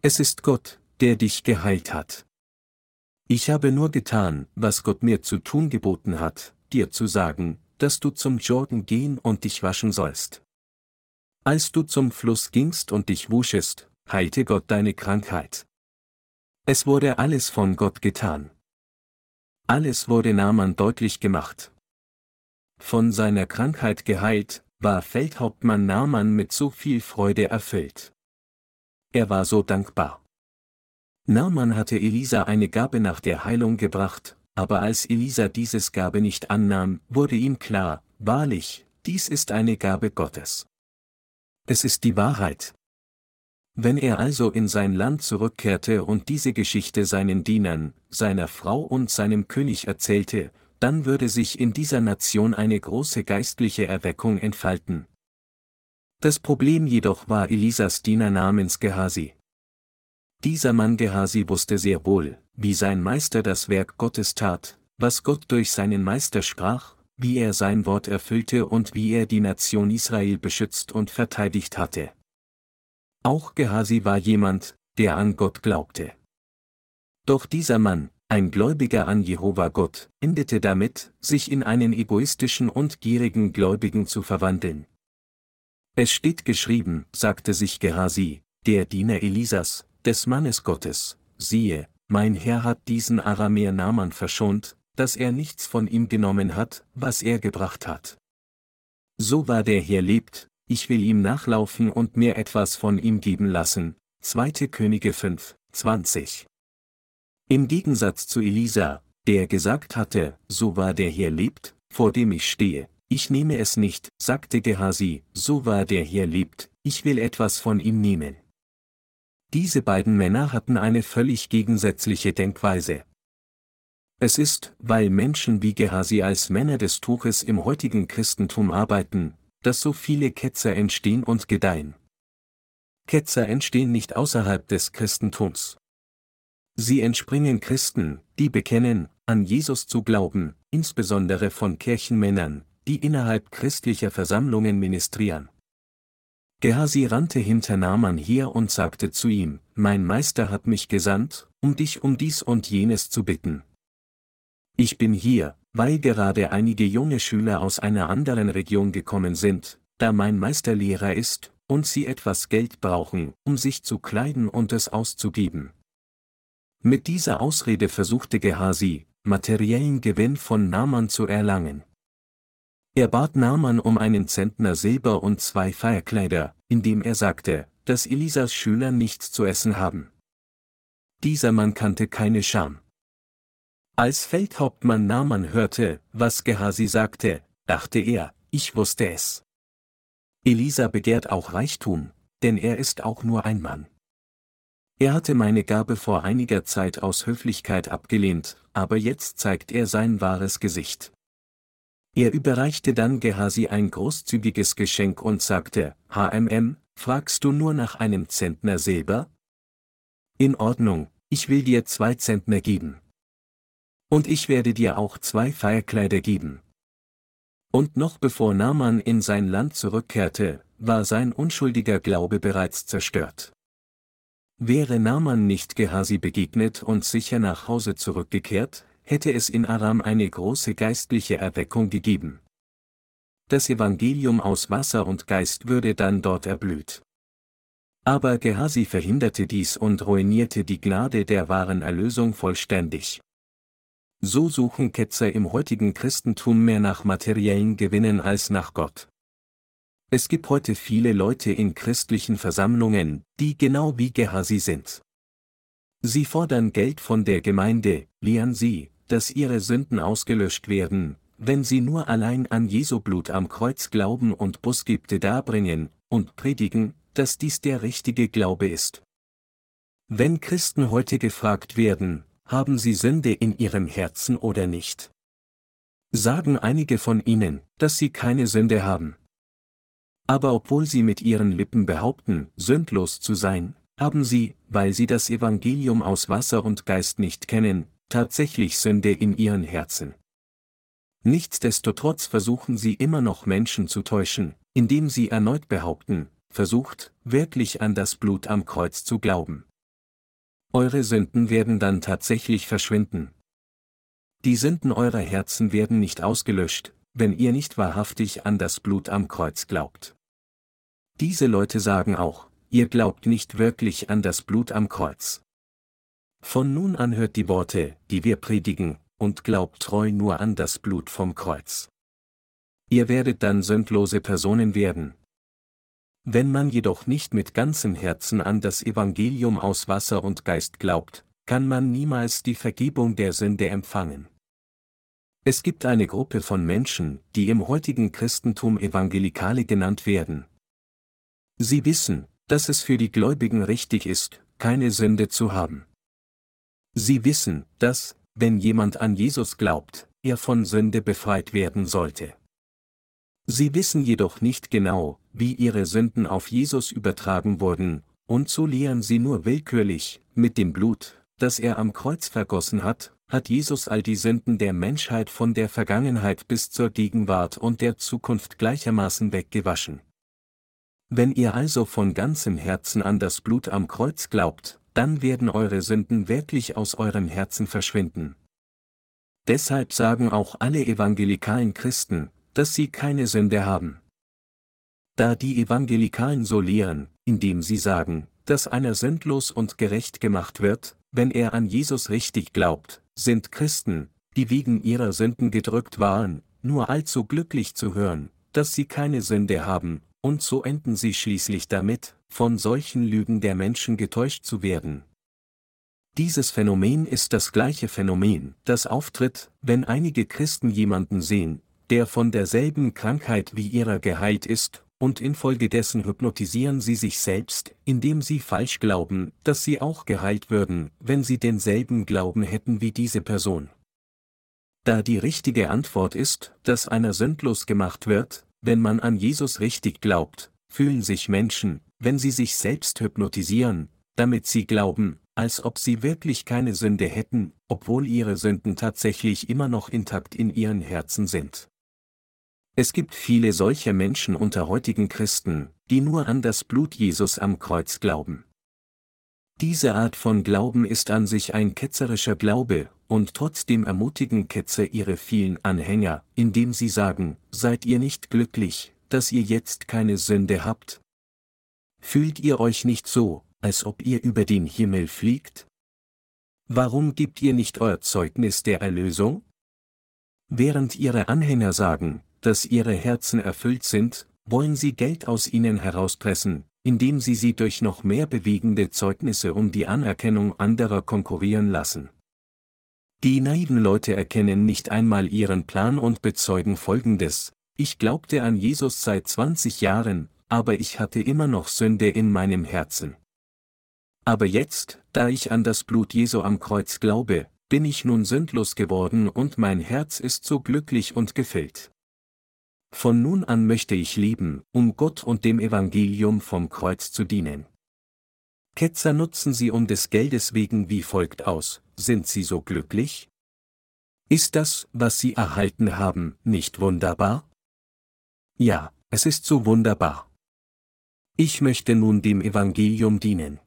Es ist Gott, der dich geheilt hat. Ich habe nur getan, was Gott mir zu tun geboten hat, dir zu sagen, dass du zum Jordan gehen und dich waschen sollst. Als du zum Fluss gingst und dich wuschest, heilte Gott deine Krankheit. Es wurde alles von Gott getan. Alles wurde Naaman deutlich gemacht. Von seiner Krankheit geheilt, war Feldhauptmann Naaman mit so viel Freude erfüllt. Er war so dankbar. Naaman hatte Elisa eine Gabe nach der Heilung gebracht, aber als Elisa dieses Gabe nicht annahm, wurde ihm klar, wahrlich, dies ist eine Gabe Gottes. Es ist die Wahrheit, wenn er also in sein Land zurückkehrte und diese Geschichte seinen Dienern, seiner Frau und seinem König erzählte, dann würde sich in dieser Nation eine große geistliche Erweckung entfalten. Das Problem jedoch war Elisas Diener namens Gehasi. Dieser Mann Gehasi wusste sehr wohl, wie sein Meister das Werk Gottes tat, was Gott durch seinen Meister sprach, wie er sein Wort erfüllte und wie er die Nation Israel beschützt und verteidigt hatte. Auch Gehasi war jemand, der an Gott glaubte. Doch dieser Mann, ein Gläubiger an Jehova Gott, endete damit, sich in einen egoistischen und gierigen Gläubigen zu verwandeln. Es steht geschrieben, sagte sich Gehasi, der Diener Elisas, des Mannes Gottes, siehe, mein Herr hat diesen Aramäer Naaman verschont, dass er nichts von ihm genommen hat, was er gebracht hat. So war der Herr lebt, ich will ihm nachlaufen und mir etwas von ihm geben lassen. 2. Könige 5, 20. Im Gegensatz zu Elisa, der gesagt hatte, so war der Herr lebt, vor dem ich stehe, ich nehme es nicht, sagte Gehasi, so war der Herr lebt, ich will etwas von ihm nehmen. Diese beiden Männer hatten eine völlig gegensätzliche Denkweise. Es ist, weil Menschen wie Gehasi als Männer des Tuches im heutigen Christentum arbeiten, dass so viele Ketzer entstehen und gedeihen. Ketzer entstehen nicht außerhalb des Christentums. Sie entspringen Christen, die bekennen, an Jesus zu glauben, insbesondere von Kirchenmännern, die innerhalb christlicher Versammlungen ministrieren. Gehasi rannte hinter Naaman her und sagte zu ihm, Mein Meister hat mich gesandt, um dich um dies und jenes zu bitten. Ich bin hier, weil gerade einige junge Schüler aus einer anderen Region gekommen sind, da mein Meister Lehrer ist, und sie etwas Geld brauchen, um sich zu kleiden und es auszugeben. Mit dieser Ausrede versuchte Gehasi, materiellen Gewinn von Naaman zu erlangen. Er bat Naaman um einen Zentner Silber und zwei Feierkleider, indem er sagte, dass Elisas Schüler nichts zu essen haben. Dieser Mann kannte keine Scham. Als Feldhauptmann Naaman hörte, was Gehasi sagte, dachte er, ich wusste es. Elisa begehrt auch Reichtum, denn er ist auch nur ein Mann. Er hatte meine Gabe vor einiger Zeit aus Höflichkeit abgelehnt, aber jetzt zeigt er sein wahres Gesicht. Er überreichte dann Gehasi ein großzügiges Geschenk und sagte, HMM, fragst du nur nach einem Zentner Silber? In Ordnung, ich will dir zwei Zentner geben. Und ich werde dir auch zwei Feierkleider geben. Und noch bevor Naaman in sein Land zurückkehrte, war sein unschuldiger Glaube bereits zerstört. Wäre Naaman nicht Gehasi begegnet und sicher nach Hause zurückgekehrt, hätte es in Aram eine große geistliche Erweckung gegeben. Das Evangelium aus Wasser und Geist würde dann dort erblüht. Aber Gehasi verhinderte dies und ruinierte die Gnade der wahren Erlösung vollständig. So suchen Ketzer im heutigen Christentum mehr nach materiellen Gewinnen als nach Gott. Es gibt heute viele Leute in christlichen Versammlungen, die genau wie Gehasi sind. Sie fordern Geld von der Gemeinde, lehren sie, dass ihre Sünden ausgelöscht werden, wenn sie nur allein an Jesu Blut am Kreuz glauben und Busgibte darbringen, und predigen, dass dies der richtige Glaube ist. Wenn Christen heute gefragt werden, haben sie Sünde in ihrem Herzen oder nicht? Sagen einige von ihnen, dass sie keine Sünde haben. Aber obwohl sie mit ihren Lippen behaupten, sündlos zu sein, haben sie, weil sie das Evangelium aus Wasser und Geist nicht kennen, tatsächlich Sünde in ihren Herzen. Nichtsdestotrotz versuchen sie immer noch Menschen zu täuschen, indem sie erneut behaupten, versucht, wirklich an das Blut am Kreuz zu glauben. Eure Sünden werden dann tatsächlich verschwinden. Die Sünden eurer Herzen werden nicht ausgelöscht, wenn ihr nicht wahrhaftig an das Blut am Kreuz glaubt. Diese Leute sagen auch, ihr glaubt nicht wirklich an das Blut am Kreuz. Von nun an hört die Worte, die wir predigen, und glaubt treu nur an das Blut vom Kreuz. Ihr werdet dann sündlose Personen werden. Wenn man jedoch nicht mit ganzem Herzen an das Evangelium aus Wasser und Geist glaubt, kann man niemals die Vergebung der Sünde empfangen. Es gibt eine Gruppe von Menschen, die im heutigen Christentum Evangelikale genannt werden. Sie wissen, dass es für die Gläubigen richtig ist, keine Sünde zu haben. Sie wissen, dass, wenn jemand an Jesus glaubt, er von Sünde befreit werden sollte. Sie wissen jedoch nicht genau, wie ihre Sünden auf Jesus übertragen wurden, und so lehren sie nur willkürlich, mit dem Blut, das er am Kreuz vergossen hat, hat Jesus all die Sünden der Menschheit von der Vergangenheit bis zur Gegenwart und der Zukunft gleichermaßen weggewaschen. Wenn ihr also von ganzem Herzen an das Blut am Kreuz glaubt, dann werden eure Sünden wirklich aus eurem Herzen verschwinden. Deshalb sagen auch alle evangelikalen Christen, dass sie keine Sünde haben. Da die Evangelikalen so lehren, indem sie sagen, dass einer sündlos und gerecht gemacht wird, wenn er an Jesus richtig glaubt, sind Christen, die wegen ihrer Sünden gedrückt waren, nur allzu glücklich zu hören, dass sie keine Sünde haben, und so enden sie schließlich damit, von solchen Lügen der Menschen getäuscht zu werden. Dieses Phänomen ist das gleiche Phänomen, das auftritt, wenn einige Christen jemanden sehen, der von derselben Krankheit wie ihrer geheilt ist, und infolgedessen hypnotisieren sie sich selbst, indem sie falsch glauben, dass sie auch geheilt würden, wenn sie denselben Glauben hätten wie diese Person. Da die richtige Antwort ist, dass einer sündlos gemacht wird, wenn man an Jesus richtig glaubt, fühlen sich Menschen, wenn sie sich selbst hypnotisieren, damit sie glauben, als ob sie wirklich keine Sünde hätten, obwohl ihre Sünden tatsächlich immer noch intakt in ihren Herzen sind. Es gibt viele solcher Menschen unter heutigen Christen, die nur an das Blut Jesus am Kreuz glauben. Diese Art von Glauben ist an sich ein ketzerischer Glaube, und trotzdem ermutigen Ketzer ihre vielen Anhänger, indem sie sagen, seid ihr nicht glücklich, dass ihr jetzt keine Sünde habt? Fühlt ihr euch nicht so, als ob ihr über den Himmel fliegt? Warum gibt ihr nicht euer Zeugnis der Erlösung? Während ihre Anhänger sagen, dass ihre Herzen erfüllt sind, wollen sie Geld aus ihnen herauspressen, indem sie sie durch noch mehr bewegende Zeugnisse um die Anerkennung anderer konkurrieren lassen. Die naiven Leute erkennen nicht einmal ihren Plan und bezeugen Folgendes, ich glaubte an Jesus seit 20 Jahren, aber ich hatte immer noch Sünde in meinem Herzen. Aber jetzt, da ich an das Blut Jesu am Kreuz glaube, bin ich nun sündlos geworden und mein Herz ist so glücklich und gefüllt. Von nun an möchte ich leben, um Gott und dem Evangelium vom Kreuz zu dienen. Ketzer nutzen sie um des Geldes wegen wie folgt aus, sind sie so glücklich? Ist das, was sie erhalten haben, nicht wunderbar? Ja, es ist so wunderbar. Ich möchte nun dem Evangelium dienen.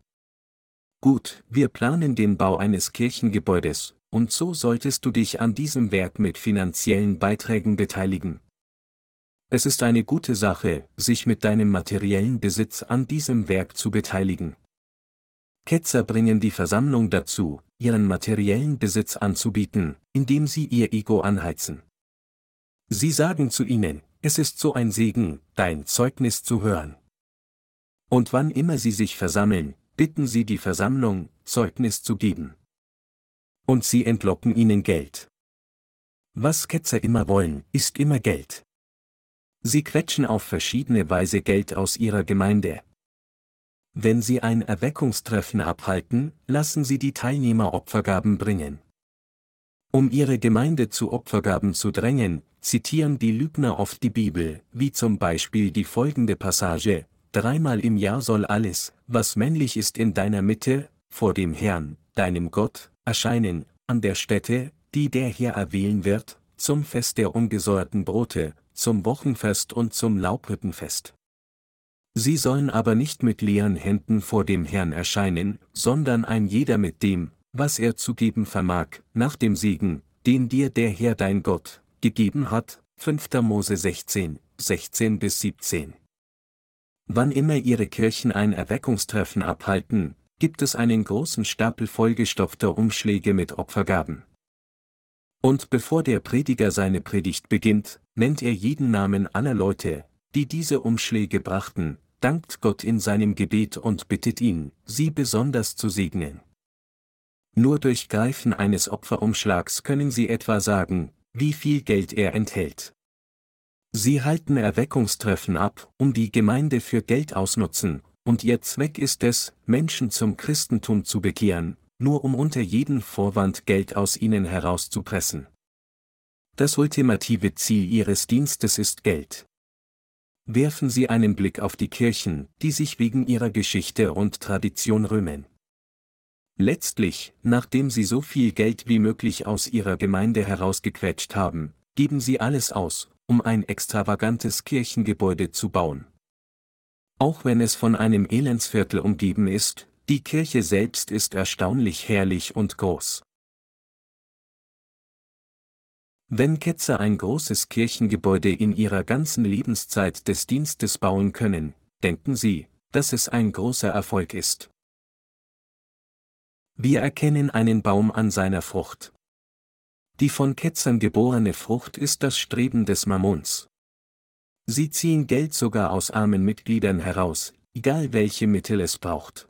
Gut, wir planen den Bau eines Kirchengebäudes, und so solltest du dich an diesem Werk mit finanziellen Beiträgen beteiligen, es ist eine gute Sache, sich mit deinem materiellen Besitz an diesem Werk zu beteiligen. Ketzer bringen die Versammlung dazu, ihren materiellen Besitz anzubieten, indem sie ihr Ego anheizen. Sie sagen zu ihnen, es ist so ein Segen, dein Zeugnis zu hören. Und wann immer sie sich versammeln, bitten sie die Versammlung, Zeugnis zu geben. Und sie entlocken ihnen Geld. Was Ketzer immer wollen, ist immer Geld. Sie quetschen auf verschiedene Weise Geld aus ihrer Gemeinde. Wenn sie ein Erweckungstreffen abhalten, lassen sie die Teilnehmer Opfergaben bringen. Um ihre Gemeinde zu Opfergaben zu drängen, zitieren die Lügner oft die Bibel, wie zum Beispiel die folgende Passage, dreimal im Jahr soll alles, was männlich ist in deiner Mitte, vor dem Herrn, deinem Gott, erscheinen, an der Stätte, die der Herr erwählen wird, zum Fest der ungesäuerten Brote, zum Wochenfest und zum Laubhüttenfest. Sie sollen aber nicht mit leeren Händen vor dem Herrn erscheinen, sondern ein jeder mit dem, was er zu geben vermag, nach dem Segen, den dir der Herr dein Gott, gegeben hat, 5. Mose 16, 16 bis 17. Wann immer ihre Kirchen ein Erweckungstreffen abhalten, gibt es einen großen Stapel vollgestopfter Umschläge mit Opfergaben. Und bevor der Prediger seine Predigt beginnt, nennt er jeden Namen aller Leute, die diese Umschläge brachten, dankt Gott in seinem Gebet und bittet ihn, sie besonders zu segnen. Nur durch Greifen eines Opferumschlags können sie etwa sagen, wie viel Geld er enthält. Sie halten Erweckungstreffen ab, um die Gemeinde für Geld ausnutzen, und ihr Zweck ist es, Menschen zum Christentum zu bekehren, nur um unter jeden Vorwand Geld aus ihnen herauszupressen. Das ultimative Ziel ihres Dienstes ist Geld. Werfen Sie einen Blick auf die Kirchen, die sich wegen ihrer Geschichte und Tradition rühmen. Letztlich, nachdem sie so viel Geld wie möglich aus ihrer Gemeinde herausgequetscht haben, geben sie alles aus, um ein extravagantes Kirchengebäude zu bauen. Auch wenn es von einem Elendsviertel umgeben ist, die Kirche selbst ist erstaunlich herrlich und groß. Wenn Ketzer ein großes Kirchengebäude in ihrer ganzen Lebenszeit des Dienstes bauen können, denken sie, dass es ein großer Erfolg ist. Wir erkennen einen Baum an seiner Frucht. Die von Ketzern geborene Frucht ist das Streben des Mammons. Sie ziehen Geld sogar aus armen Mitgliedern heraus, egal welche Mittel es braucht.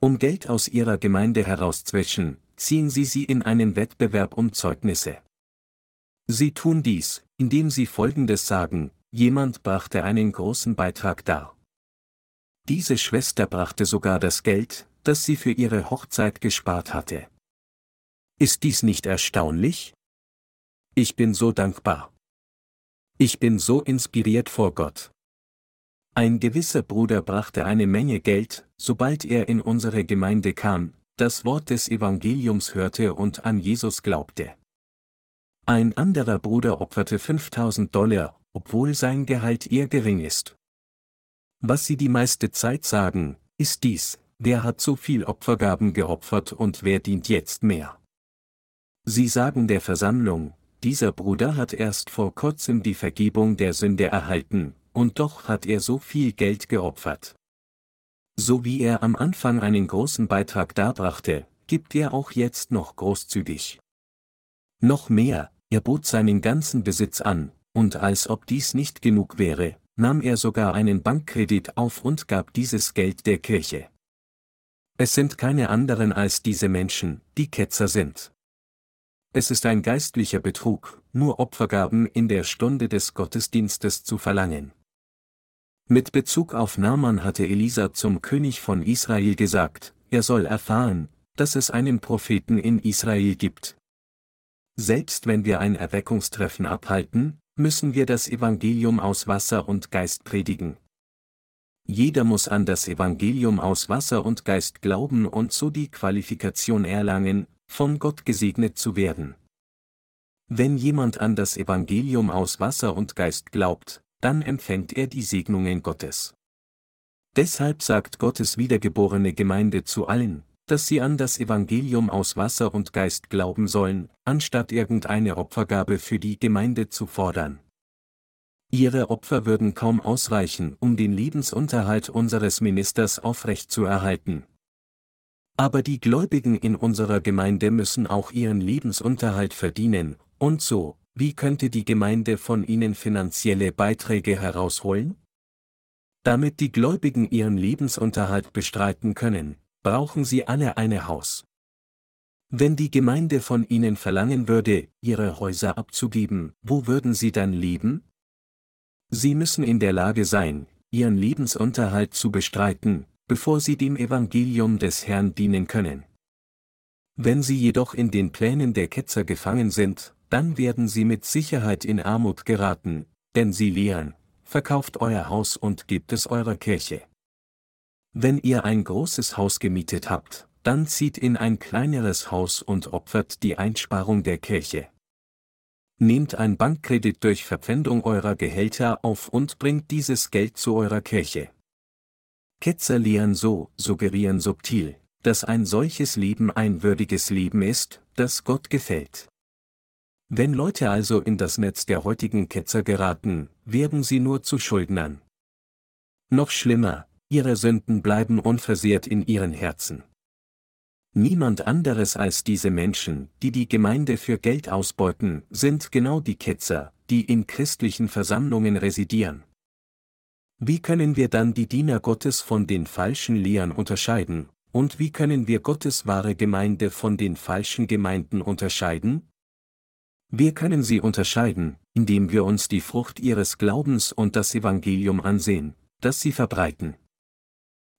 Um Geld aus ihrer Gemeinde herauszwischen, ziehen sie sie in einen Wettbewerb um Zeugnisse. Sie tun dies, indem sie Folgendes sagen, jemand brachte einen großen Beitrag dar. Diese Schwester brachte sogar das Geld, das sie für ihre Hochzeit gespart hatte. Ist dies nicht erstaunlich? Ich bin so dankbar. Ich bin so inspiriert vor Gott. Ein gewisser Bruder brachte eine Menge Geld, sobald er in unsere Gemeinde kam, das Wort des Evangeliums hörte und an Jesus glaubte. Ein anderer Bruder opferte 5000 Dollar, obwohl sein Gehalt eher gering ist. Was sie die meiste Zeit sagen, ist dies, wer hat so viel Opfergaben geopfert und wer dient jetzt mehr. Sie sagen der Versammlung, dieser Bruder hat erst vor kurzem die Vergebung der Sünde erhalten, und doch hat er so viel Geld geopfert. So wie er am Anfang einen großen Beitrag darbrachte, gibt er auch jetzt noch großzügig. Noch mehr, er bot seinen ganzen Besitz an, und als ob dies nicht genug wäre, nahm er sogar einen Bankkredit auf und gab dieses Geld der Kirche. Es sind keine anderen als diese Menschen, die Ketzer sind. Es ist ein geistlicher Betrug, nur Opfergaben in der Stunde des Gottesdienstes zu verlangen. Mit Bezug auf Naaman hatte Elisa zum König von Israel gesagt, er soll erfahren, dass es einen Propheten in Israel gibt. Selbst wenn wir ein Erweckungstreffen abhalten, müssen wir das Evangelium aus Wasser und Geist predigen. Jeder muss an das Evangelium aus Wasser und Geist glauben und so die Qualifikation erlangen, von Gott gesegnet zu werden. Wenn jemand an das Evangelium aus Wasser und Geist glaubt, dann empfängt er die Segnungen Gottes. Deshalb sagt Gottes wiedergeborene Gemeinde zu allen, dass sie an das Evangelium aus Wasser und Geist glauben sollen, anstatt irgendeine Opfergabe für die Gemeinde zu fordern. Ihre Opfer würden kaum ausreichen, um den Lebensunterhalt unseres Ministers aufrechtzuerhalten. Aber die Gläubigen in unserer Gemeinde müssen auch ihren Lebensunterhalt verdienen, und so, wie könnte die Gemeinde von ihnen finanzielle Beiträge herausholen? Damit die Gläubigen ihren Lebensunterhalt bestreiten können, brauchen sie alle eine Haus. Wenn die Gemeinde von ihnen verlangen würde, ihre Häuser abzugeben, wo würden sie dann leben? Sie müssen in der Lage sein, ihren Lebensunterhalt zu bestreiten, bevor sie dem Evangelium des Herrn dienen können. Wenn sie jedoch in den Plänen der Ketzer gefangen sind, dann werden sie mit Sicherheit in Armut geraten, denn sie lehren, verkauft euer Haus und gebt es eurer Kirche. Wenn ihr ein großes Haus gemietet habt, dann zieht in ein kleineres Haus und opfert die Einsparung der Kirche. Nehmt ein Bankkredit durch Verpfändung eurer Gehälter auf und bringt dieses Geld zu eurer Kirche. Ketzer lehren so, suggerieren subtil, dass ein solches Leben ein würdiges Leben ist, das Gott gefällt. Wenn Leute also in das Netz der heutigen Ketzer geraten, werden sie nur zu Schuldnern. Noch schlimmer, ihre Sünden bleiben unversehrt in ihren Herzen. Niemand anderes als diese Menschen, die die Gemeinde für Geld ausbeuten, sind genau die Ketzer, die in christlichen Versammlungen residieren. Wie können wir dann die Diener Gottes von den falschen Lehren unterscheiden, und wie können wir Gottes wahre Gemeinde von den falschen Gemeinden unterscheiden? Wir können sie unterscheiden, indem wir uns die Frucht ihres Glaubens und das Evangelium ansehen, das sie verbreiten.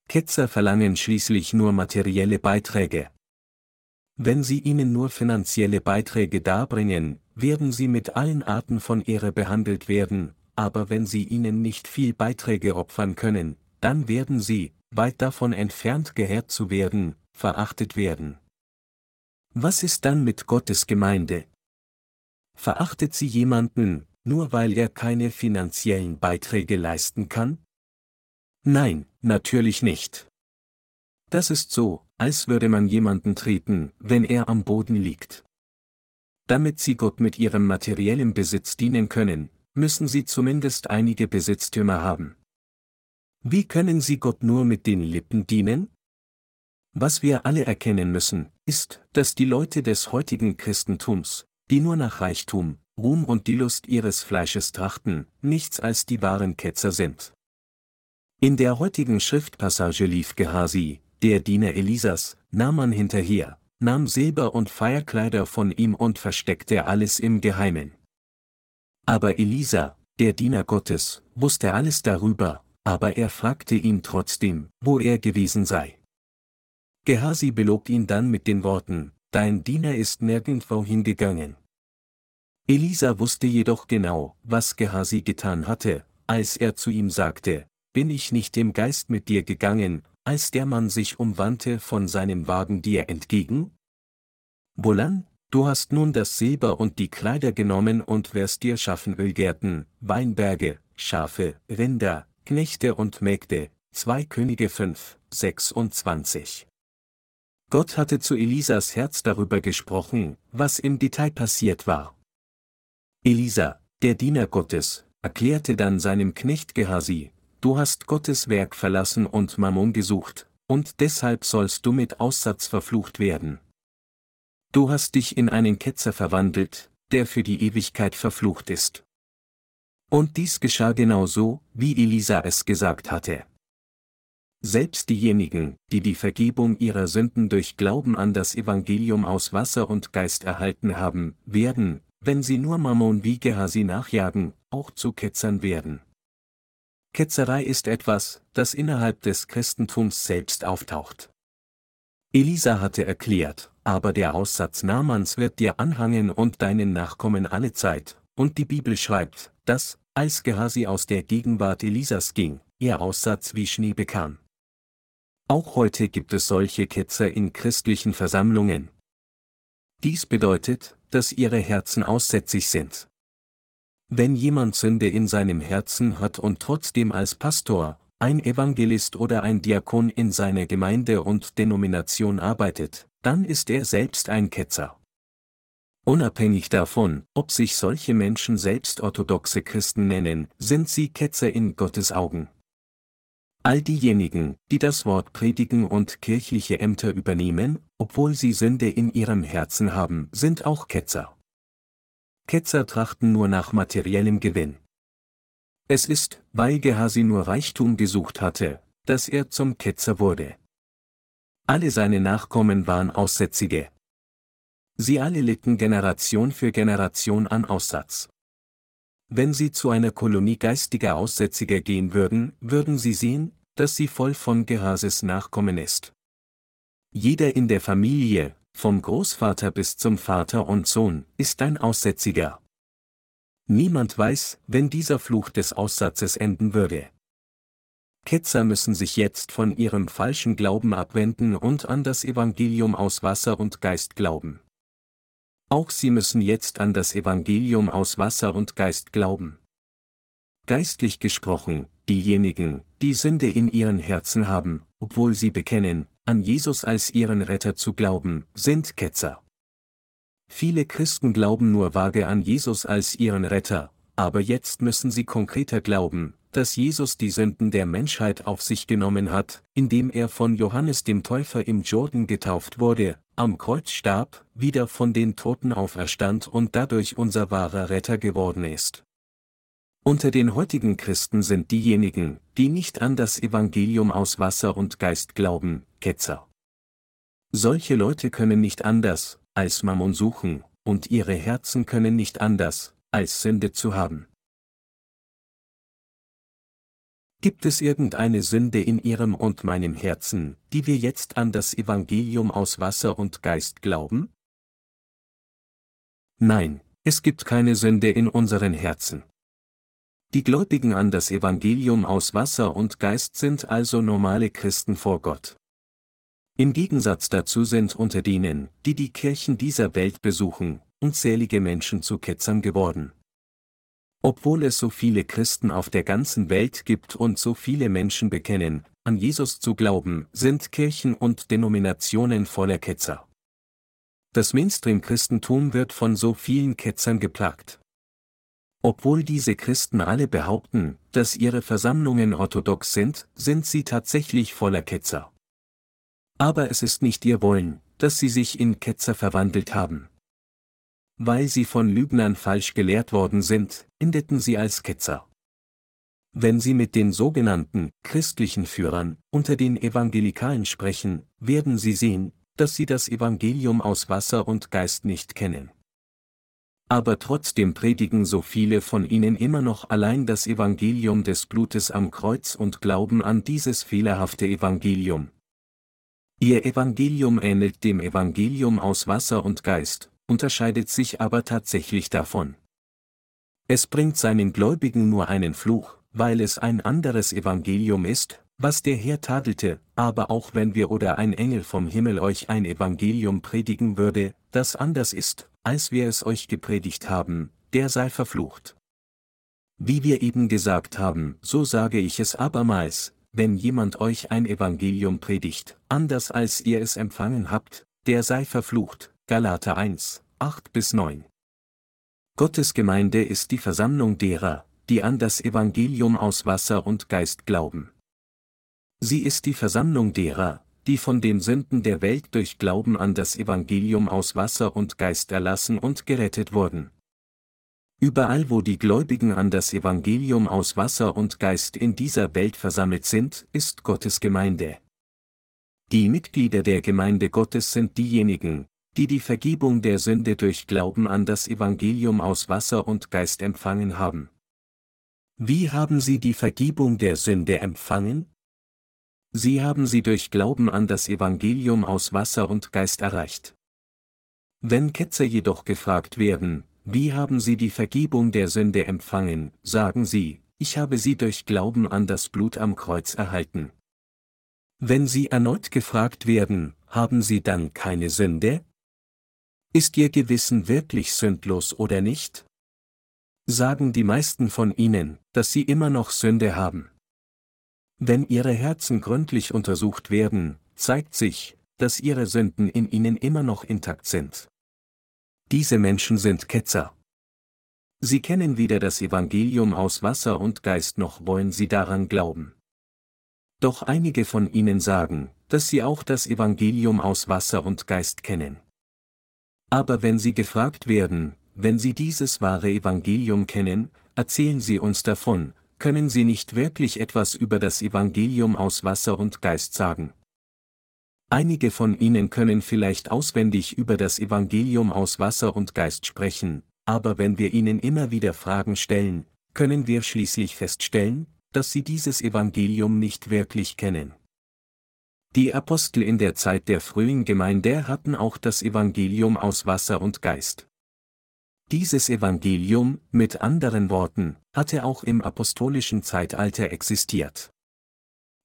Ketzer verlangen schließlich nur materielle Beiträge. Wenn sie ihnen nur finanzielle Beiträge darbringen, werden sie mit allen Arten von Ehre behandelt werden, aber wenn sie ihnen nicht viel Beiträge opfern können, dann werden sie, weit davon entfernt geehrt zu werden, verachtet werden. Was ist dann mit Gottes Gemeinde? Verachtet sie jemanden, nur weil er keine finanziellen Beiträge leisten kann? Nein, natürlich nicht. Das ist so, als würde man jemanden treten, wenn er am Boden liegt. Damit sie Gott mit ihrem materiellen Besitz dienen können, müssen sie zumindest einige Besitztümer haben. Wie können sie Gott nur mit den Lippen dienen? Was wir alle erkennen müssen, ist, dass die Leute des heutigen Christentums, die nur nach Reichtum, Ruhm und die Lust ihres Fleisches trachten, nichts als die wahren Ketzer sind. In der heutigen Schriftpassage lief Gehasi, der Diener Elisas, nahm man hinterher, nahm Silber und Feierkleider von ihm und versteckte alles im Geheimen. Aber Elisa, der Diener Gottes, wusste alles darüber, aber er fragte ihn trotzdem, wo er gewesen sei. Gehasi belog ihn dann mit den Worten, Dein Diener ist nirgendwo hingegangen. Elisa wusste jedoch genau, was Gehasi getan hatte, als er zu ihm sagte, Bin ich nicht im Geist mit dir gegangen, als der Mann sich umwandte von seinem Wagen dir entgegen? Wohlan, Du hast nun das Silber und die Kleider genommen und wirst dir schaffen Ölgärten, Weinberge, Schafe, Rinder, Knechte und Mägde. 2 Könige 5, 26. Gott hatte zu Elisas Herz darüber gesprochen, was im Detail passiert war. Elisa, der Diener Gottes, erklärte dann seinem Knecht Gehasi, du hast Gottes Werk verlassen und Mammon gesucht, und deshalb sollst du mit Aussatz verflucht werden. Du hast dich in einen Ketzer verwandelt, der für die Ewigkeit verflucht ist. Und dies geschah genau so, wie Elisa es gesagt hatte. Selbst diejenigen, die die Vergebung ihrer Sünden durch Glauben an das Evangelium aus Wasser und Geist erhalten haben, werden, wenn sie nur Mammon wie Gehasi nachjagen, auch zu Ketzern werden. Ketzerei ist etwas, das innerhalb des Christentums selbst auftaucht. Elisa hatte erklärt, aber der Aussatz Namans wird dir anhangen und deinen Nachkommen alle Zeit, und die Bibel schreibt, dass, als Gehasi aus der Gegenwart Elisas ging, ihr Aussatz wie Schnee bekam. Auch heute gibt es solche Ketzer in christlichen Versammlungen. Dies bedeutet, dass ihre Herzen aussätzig sind. Wenn jemand Sünde in seinem Herzen hat und trotzdem als Pastor, ein Evangelist oder ein Diakon in seiner Gemeinde und Denomination arbeitet, dann ist er selbst ein Ketzer. Unabhängig davon, ob sich solche Menschen selbst orthodoxe Christen nennen, sind sie Ketzer in Gottes Augen. All diejenigen, die das Wort predigen und kirchliche Ämter übernehmen, obwohl sie Sünde in ihrem Herzen haben, sind auch Ketzer. Ketzer trachten nur nach materiellem Gewinn. Es ist, weil Gehasi nur Reichtum gesucht hatte, dass er zum Ketzer wurde. Alle seine Nachkommen waren Aussätzige. Sie alle litten Generation für Generation an Aussatz. Wenn sie zu einer Kolonie geistiger Aussätziger gehen würden, würden sie sehen, dass sie voll von Gehases Nachkommen ist. Jeder in der Familie, vom Großvater bis zum Vater und Sohn, ist ein Aussätziger. Niemand weiß, wenn dieser Fluch des Aussatzes enden würde. Ketzer müssen sich jetzt von ihrem falschen Glauben abwenden und an das Evangelium aus Wasser und Geist glauben. Auch sie müssen jetzt an das Evangelium aus Wasser und Geist glauben. Geistlich gesprochen, diejenigen, die Sünde in ihren Herzen haben, obwohl sie bekennen, an Jesus als ihren Retter zu glauben, sind Ketzer. Viele Christen glauben nur vage an Jesus als ihren Retter, aber jetzt müssen sie konkreter glauben, dass Jesus die Sünden der Menschheit auf sich genommen hat, indem er von Johannes dem Täufer im Jordan getauft wurde, am Kreuz starb, wieder von den Toten auferstand und dadurch unser wahrer Retter geworden ist. Unter den heutigen Christen sind diejenigen, die nicht an das Evangelium aus Wasser und Geist glauben, Ketzer. Solche Leute können nicht anders, als Mammon suchen, und ihre Herzen können nicht anders, als Sünde zu haben. Gibt es irgendeine Sünde in Ihrem und meinem Herzen, die wir jetzt an das Evangelium aus Wasser und Geist glauben? Nein, es gibt keine Sünde in unseren Herzen. Die Gläubigen an das Evangelium aus Wasser und Geist sind also normale Christen vor Gott. Im Gegensatz dazu sind unter denen, die die Kirchen dieser Welt besuchen, unzählige Menschen zu Ketzern geworden. Obwohl es so viele Christen auf der ganzen Welt gibt und so viele Menschen bekennen, an Jesus zu glauben, sind Kirchen und Denominationen voller Ketzer. Das Mainstream-Christentum wird von so vielen Ketzern geplagt. Obwohl diese Christen alle behaupten, dass ihre Versammlungen orthodox sind, sind sie tatsächlich voller Ketzer. Aber es ist nicht ihr Wollen, dass sie sich in Ketzer verwandelt haben. Weil sie von Lügnern falsch gelehrt worden sind, endeten sie als Ketzer. Wenn Sie mit den sogenannten christlichen Führern unter den Evangelikalen sprechen, werden Sie sehen, dass sie das Evangelium aus Wasser und Geist nicht kennen. Aber trotzdem predigen so viele von ihnen immer noch allein das Evangelium des Blutes am Kreuz und glauben an dieses fehlerhafte Evangelium. Ihr Evangelium ähnelt dem Evangelium aus Wasser und Geist, unterscheidet sich aber tatsächlich davon. Es bringt seinen Gläubigen nur einen Fluch, weil es ein anderes Evangelium ist, was der Herr tadelte, aber auch wenn wir oder ein Engel vom Himmel euch ein Evangelium predigen würde, das anders ist, als wir es euch gepredigt haben, der sei verflucht. Wie wir eben gesagt haben, so sage ich es abermals, wenn jemand euch ein Evangelium predigt, anders als ihr es empfangen habt, der sei verflucht, Galater 1, 8 bis 9. Gottes Gemeinde ist die Versammlung derer, die an das Evangelium aus Wasser und Geist glauben. Sie ist die Versammlung derer, die von den Sünden der Welt durch Glauben an das Evangelium aus Wasser und Geist erlassen und gerettet wurden. Überall wo die Gläubigen an das Evangelium aus Wasser und Geist in dieser Welt versammelt sind, ist Gottes Gemeinde. Die Mitglieder der Gemeinde Gottes sind diejenigen, die die Vergebung der Sünde durch Glauben an das Evangelium aus Wasser und Geist empfangen haben. Wie haben sie die Vergebung der Sünde empfangen? Sie haben sie durch Glauben an das Evangelium aus Wasser und Geist erreicht. Wenn Ketzer jedoch gefragt werden, wie haben sie die Vergebung der Sünde empfangen, sagen sie, ich habe sie durch Glauben an das Blut am Kreuz erhalten. Wenn sie erneut gefragt werden, haben sie dann keine Sünde? Ist Ihr Gewissen wirklich sündlos oder nicht? Sagen die meisten von Ihnen, dass Sie immer noch Sünde haben. Wenn Ihre Herzen gründlich untersucht werden, zeigt sich, dass Ihre Sünden in Ihnen immer noch intakt sind. Diese Menschen sind Ketzer. Sie kennen weder das Evangelium aus Wasser und Geist noch wollen sie daran glauben. Doch einige von ihnen sagen, dass sie auch das Evangelium aus Wasser und Geist kennen. Aber wenn sie gefragt werden, wenn sie dieses wahre Evangelium kennen, erzählen sie uns davon, können sie nicht wirklich etwas über das Evangelium aus Wasser und Geist sagen. Einige von ihnen können vielleicht auswendig über das Evangelium aus Wasser und Geist sprechen, aber wenn wir ihnen immer wieder Fragen stellen, können wir schließlich feststellen, dass sie dieses Evangelium nicht wirklich kennen. Die Apostel in der Zeit der frühen Gemeinde hatten auch das Evangelium aus Wasser und Geist. Dieses Evangelium, mit anderen Worten, hatte auch im apostolischen Zeitalter existiert.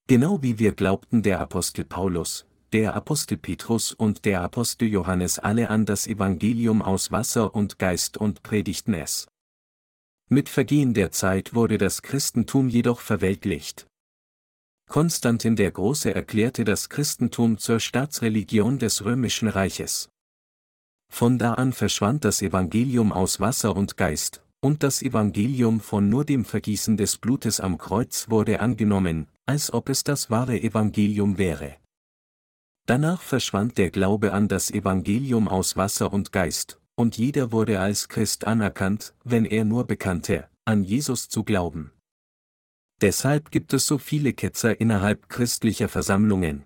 Genau wie wir glaubten der Apostel Paulus, der Apostel Petrus und der Apostel Johannes alle an das Evangelium aus Wasser und Geist und predigten es. Mit Vergehen der Zeit wurde das Christentum jedoch verweltlicht. Konstantin der Große erklärte das Christentum zur Staatsreligion des römischen Reiches. Von da an verschwand das Evangelium aus Wasser und Geist, und das Evangelium von nur dem Vergießen des Blutes am Kreuz wurde angenommen, als ob es das wahre Evangelium wäre. Danach verschwand der Glaube an das Evangelium aus Wasser und Geist, und jeder wurde als Christ anerkannt, wenn er nur bekannte, an Jesus zu glauben. Deshalb gibt es so viele Ketzer innerhalb christlicher Versammlungen.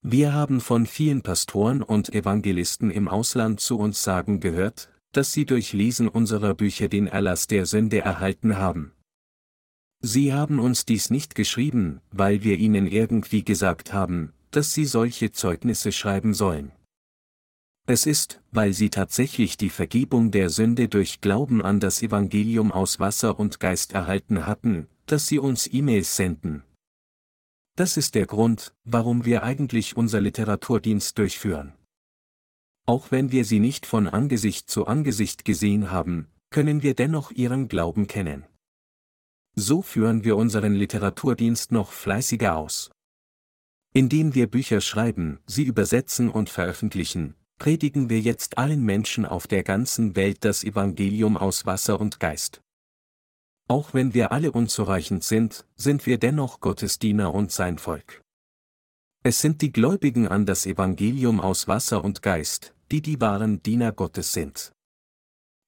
Wir haben von vielen Pastoren und Evangelisten im Ausland zu uns sagen gehört, dass sie durch Lesen unserer Bücher den Erlass der Sünde erhalten haben. Sie haben uns dies nicht geschrieben, weil wir ihnen irgendwie gesagt haben, dass sie solche Zeugnisse schreiben sollen. Es ist, weil sie tatsächlich die Vergebung der Sünde durch Glauben an das Evangelium aus Wasser und Geist erhalten hatten, dass sie uns E-Mails senden. Das ist der Grund, warum wir eigentlich unser Literaturdienst durchführen. Auch wenn wir sie nicht von Angesicht zu Angesicht gesehen haben, können wir dennoch ihren Glauben kennen. So führen wir unseren Literaturdienst noch fleißiger aus. Indem wir Bücher schreiben, sie übersetzen und veröffentlichen, predigen wir jetzt allen Menschen auf der ganzen Welt das Evangelium aus Wasser und Geist. Auch wenn wir alle unzureichend sind, sind wir dennoch Gottes Diener und sein Volk. Es sind die Gläubigen an das Evangelium aus Wasser und Geist, die die wahren Diener Gottes sind.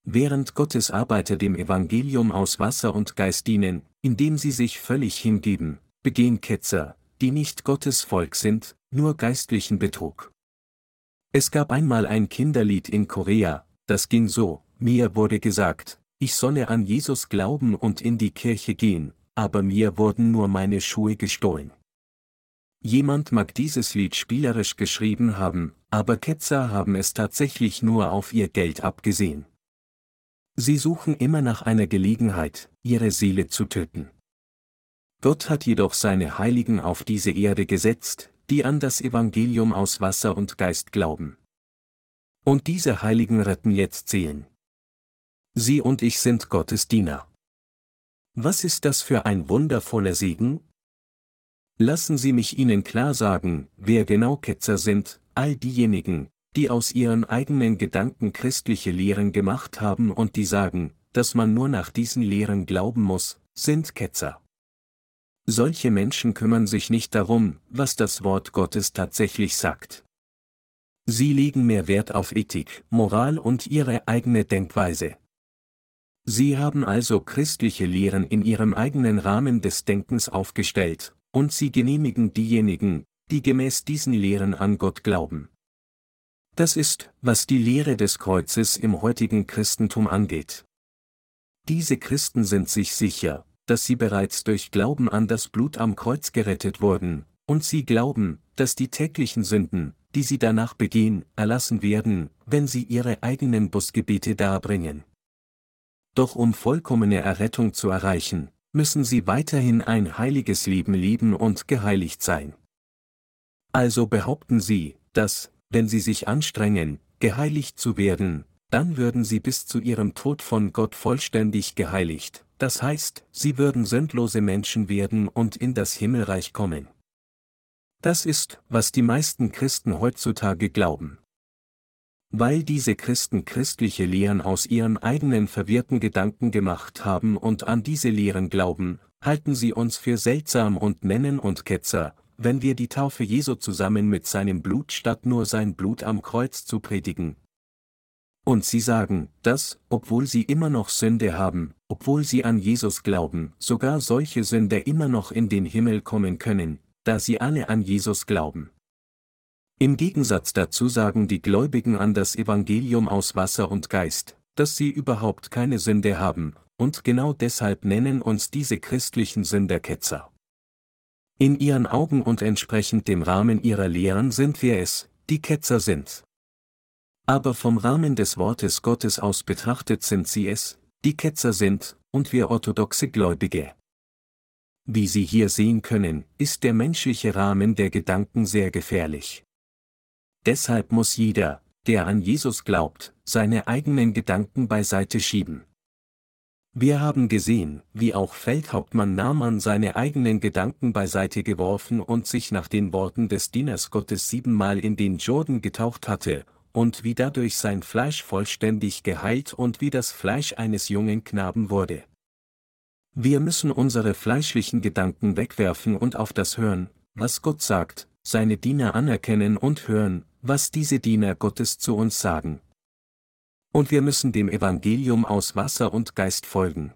Während Gottes Arbeiter dem Evangelium aus Wasser und Geist dienen, indem sie sich völlig hingeben, begehen Ketzer, die nicht Gottes Volk sind, nur geistlichen Betrug. Es gab einmal ein Kinderlied in Korea, das ging so, mir wurde gesagt, ich solle an Jesus glauben und in die Kirche gehen, aber mir wurden nur meine Schuhe gestohlen. Jemand mag dieses Lied spielerisch geschrieben haben, aber Ketzer haben es tatsächlich nur auf ihr Geld abgesehen. Sie suchen immer nach einer Gelegenheit, ihre Seele zu töten. Gott hat jedoch seine Heiligen auf diese Erde gesetzt, die an das Evangelium aus Wasser und Geist glauben. Und diese Heiligen retten jetzt Seelen. Sie und ich sind Gottes Diener. Was ist das für ein wundervoller Segen? Lassen Sie mich Ihnen klar sagen, wer genau Ketzer sind, all diejenigen, die aus ihren eigenen Gedanken christliche Lehren gemacht haben und die sagen, dass man nur nach diesen Lehren glauben muss, sind Ketzer. Solche Menschen kümmern sich nicht darum, was das Wort Gottes tatsächlich sagt. Sie legen mehr Wert auf Ethik, Moral und ihre eigene Denkweise. Sie haben also christliche Lehren in ihrem eigenen Rahmen des Denkens aufgestellt, und sie genehmigen diejenigen, die gemäß diesen Lehren an Gott glauben. Das ist, was die Lehre des Kreuzes im heutigen Christentum angeht. Diese Christen sind sich sicher, dass sie bereits durch Glauben an das Blut am Kreuz gerettet wurden, und sie glauben, dass die täglichen Sünden, die sie danach begehen, erlassen werden, wenn sie ihre eigenen Busgebete darbringen. Doch um vollkommene Errettung zu erreichen, müssen sie weiterhin ein heiliges Leben leben und geheiligt sein. Also behaupten sie, dass, wenn sie sich anstrengen, geheiligt zu werden, dann würden sie bis zu ihrem Tod von Gott vollständig geheiligt, das heißt, sie würden sündlose Menschen werden und in das Himmelreich kommen. Das ist, was die meisten Christen heutzutage glauben. Weil diese Christen christliche Lehren aus ihren eigenen verwirrten Gedanken gemacht haben und an diese Lehren glauben, halten sie uns für seltsam und nennen uns Ketzer, wenn wir die Taufe Jesu zusammen mit seinem Blut statt nur sein Blut am Kreuz zu predigen. Und sie sagen, dass, obwohl sie immer noch Sünde haben, obwohl sie an Jesus glauben, sogar solche Sünder immer noch in den Himmel kommen können, da sie alle an Jesus glauben. Im Gegensatz dazu sagen die Gläubigen an das Evangelium aus Wasser und Geist, dass sie überhaupt keine Sünde haben, und genau deshalb nennen uns diese christlichen Sünder Ketzer. In ihren Augen und entsprechend dem Rahmen ihrer Lehren sind wir es, die Ketzer sind. Aber vom Rahmen des Wortes Gottes aus betrachtet sind sie es, die Ketzer sind, und wir orthodoxe Gläubige. Wie Sie hier sehen können, ist der menschliche Rahmen der Gedanken sehr gefährlich. Deshalb muss jeder, der an Jesus glaubt, seine eigenen Gedanken beiseite schieben. Wir haben gesehen, wie auch Feldhauptmann Naaman seine eigenen Gedanken beiseite geworfen und sich nach den Worten des Dieners Gottes siebenmal in den Jordan getaucht hatte, und wie dadurch sein Fleisch vollständig geheilt und wie das Fleisch eines jungen Knaben wurde. Wir müssen unsere fleischlichen Gedanken wegwerfen und auf das hören, was Gott sagt, seine Diener anerkennen und hören, was diese Diener Gottes zu uns sagen. Und wir müssen dem Evangelium aus Wasser und Geist folgen.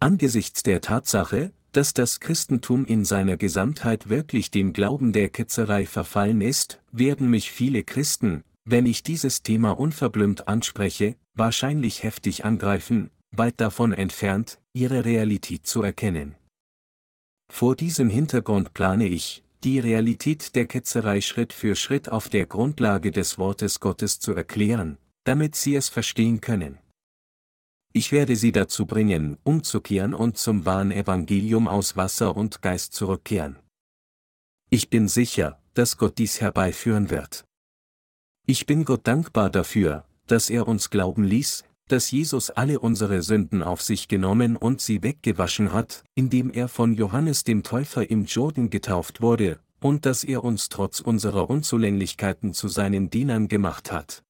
Angesichts der Tatsache, dass das Christentum in seiner Gesamtheit wirklich dem Glauben der Ketzerei verfallen ist, werden mich viele Christen, wenn ich dieses Thema unverblümt anspreche, wahrscheinlich heftig angreifen, weit davon entfernt, ihre Realität zu erkennen. Vor diesem Hintergrund plane ich, die Realität der Ketzerei Schritt für Schritt auf der Grundlage des Wortes Gottes zu erklären, damit Sie es verstehen können. Ich werde Sie dazu bringen, umzukehren und zum wahren Evangelium aus Wasser und Geist zurückkehren. Ich bin sicher, dass Gott dies herbeiführen wird. Ich bin Gott dankbar dafür, dass er uns glauben ließ, dass Jesus alle unsere Sünden auf sich genommen und sie weggewaschen hat, indem er von Johannes dem Täufer im Jordan getauft wurde, und dass er uns trotz unserer Unzulänglichkeiten zu seinen Dienern gemacht hat.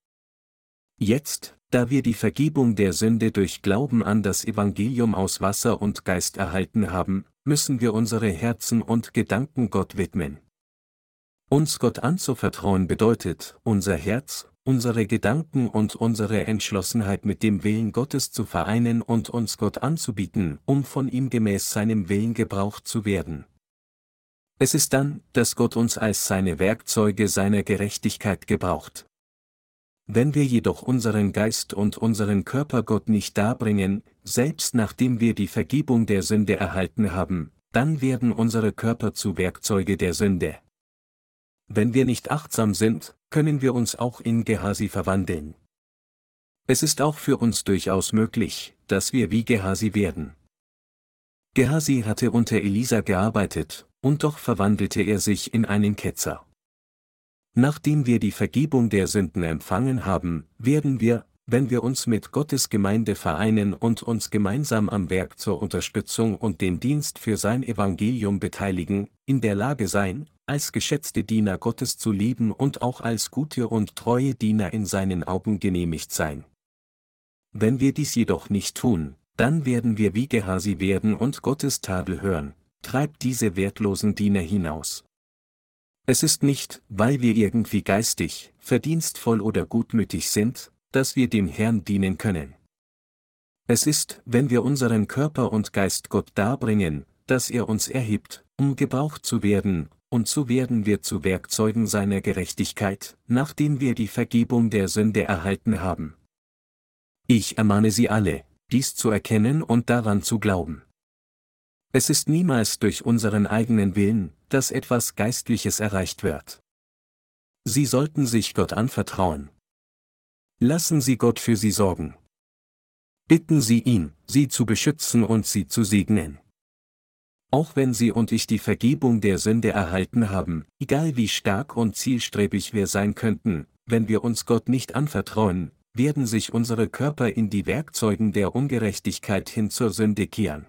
Jetzt, da wir die Vergebung der Sünde durch Glauben an das Evangelium aus Wasser und Geist erhalten haben, müssen wir unsere Herzen und Gedanken Gott widmen. Uns Gott anzuvertrauen bedeutet, unser Herz, unsere Gedanken und unsere Entschlossenheit mit dem Willen Gottes zu vereinen und uns Gott anzubieten, um von ihm gemäß seinem Willen gebraucht zu werden. Es ist dann, dass Gott uns als seine Werkzeuge seiner Gerechtigkeit gebraucht. Wenn wir jedoch unseren Geist und unseren Körper Gott nicht darbringen, selbst nachdem wir die Vergebung der Sünde erhalten haben, dann werden unsere Körper zu Werkzeuge der Sünde. Wenn wir nicht achtsam sind, können wir uns auch in Gehasi verwandeln. Es ist auch für uns durchaus möglich, dass wir wie Gehasi werden. Gehasi hatte unter Elisa gearbeitet, und doch verwandelte er sich in einen Ketzer. Nachdem wir die Vergebung der Sünden empfangen haben, werden wir, wenn wir uns mit Gottes Gemeinde vereinen und uns gemeinsam am Werk zur Unterstützung und dem Dienst für sein Evangelium beteiligen, in der Lage sein, als geschätzte Diener Gottes zu leben und auch als gute und treue Diener in seinen Augen genehmigt sein. Wenn wir dies jedoch nicht tun, dann werden wir wie Gehasi werden und Gottes Tadel hören, treibt diese wertlosen Diener hinaus. Es ist nicht, weil wir irgendwie geistig, verdienstvoll oder gutmütig sind, dass wir dem Herrn dienen können. Es ist, wenn wir unseren Körper und Geist Gott darbringen, dass er uns erhebt, um gebraucht zu werden, und so werden wir zu Werkzeugen seiner Gerechtigkeit, nachdem wir die Vergebung der Sünde erhalten haben. Ich ermahne Sie alle, dies zu erkennen und daran zu glauben. Es ist niemals durch unseren eigenen Willen, dass etwas Geistliches erreicht wird. Sie sollten sich Gott anvertrauen. Lassen Sie Gott für Sie sorgen. Bitten Sie ihn, Sie zu beschützen und Sie zu segnen. Auch wenn Sie und ich die Vergebung der Sünde erhalten haben, egal wie stark und zielstrebig wir sein könnten, wenn wir uns Gott nicht anvertrauen, werden sich unsere Körper in die Werkzeugen der Ungerechtigkeit hin zur Sünde kehren.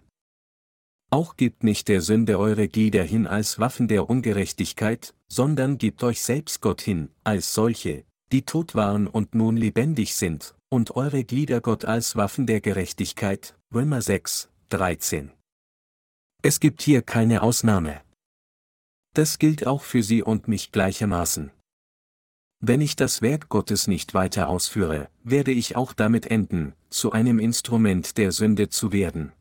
Auch gebt nicht der Sünde eure Glieder hin als Waffen der Ungerechtigkeit, sondern gebt euch selbst Gott hin, als solche, die tot waren und nun lebendig sind, und eure Glieder Gott als Waffen der Gerechtigkeit. Römer 6, 13. Es gibt hier keine Ausnahme. Das gilt auch für Sie und mich gleichermaßen. Wenn ich das Werk Gottes nicht weiter ausführe, werde ich auch damit enden, zu einem Instrument der Sünde zu werden.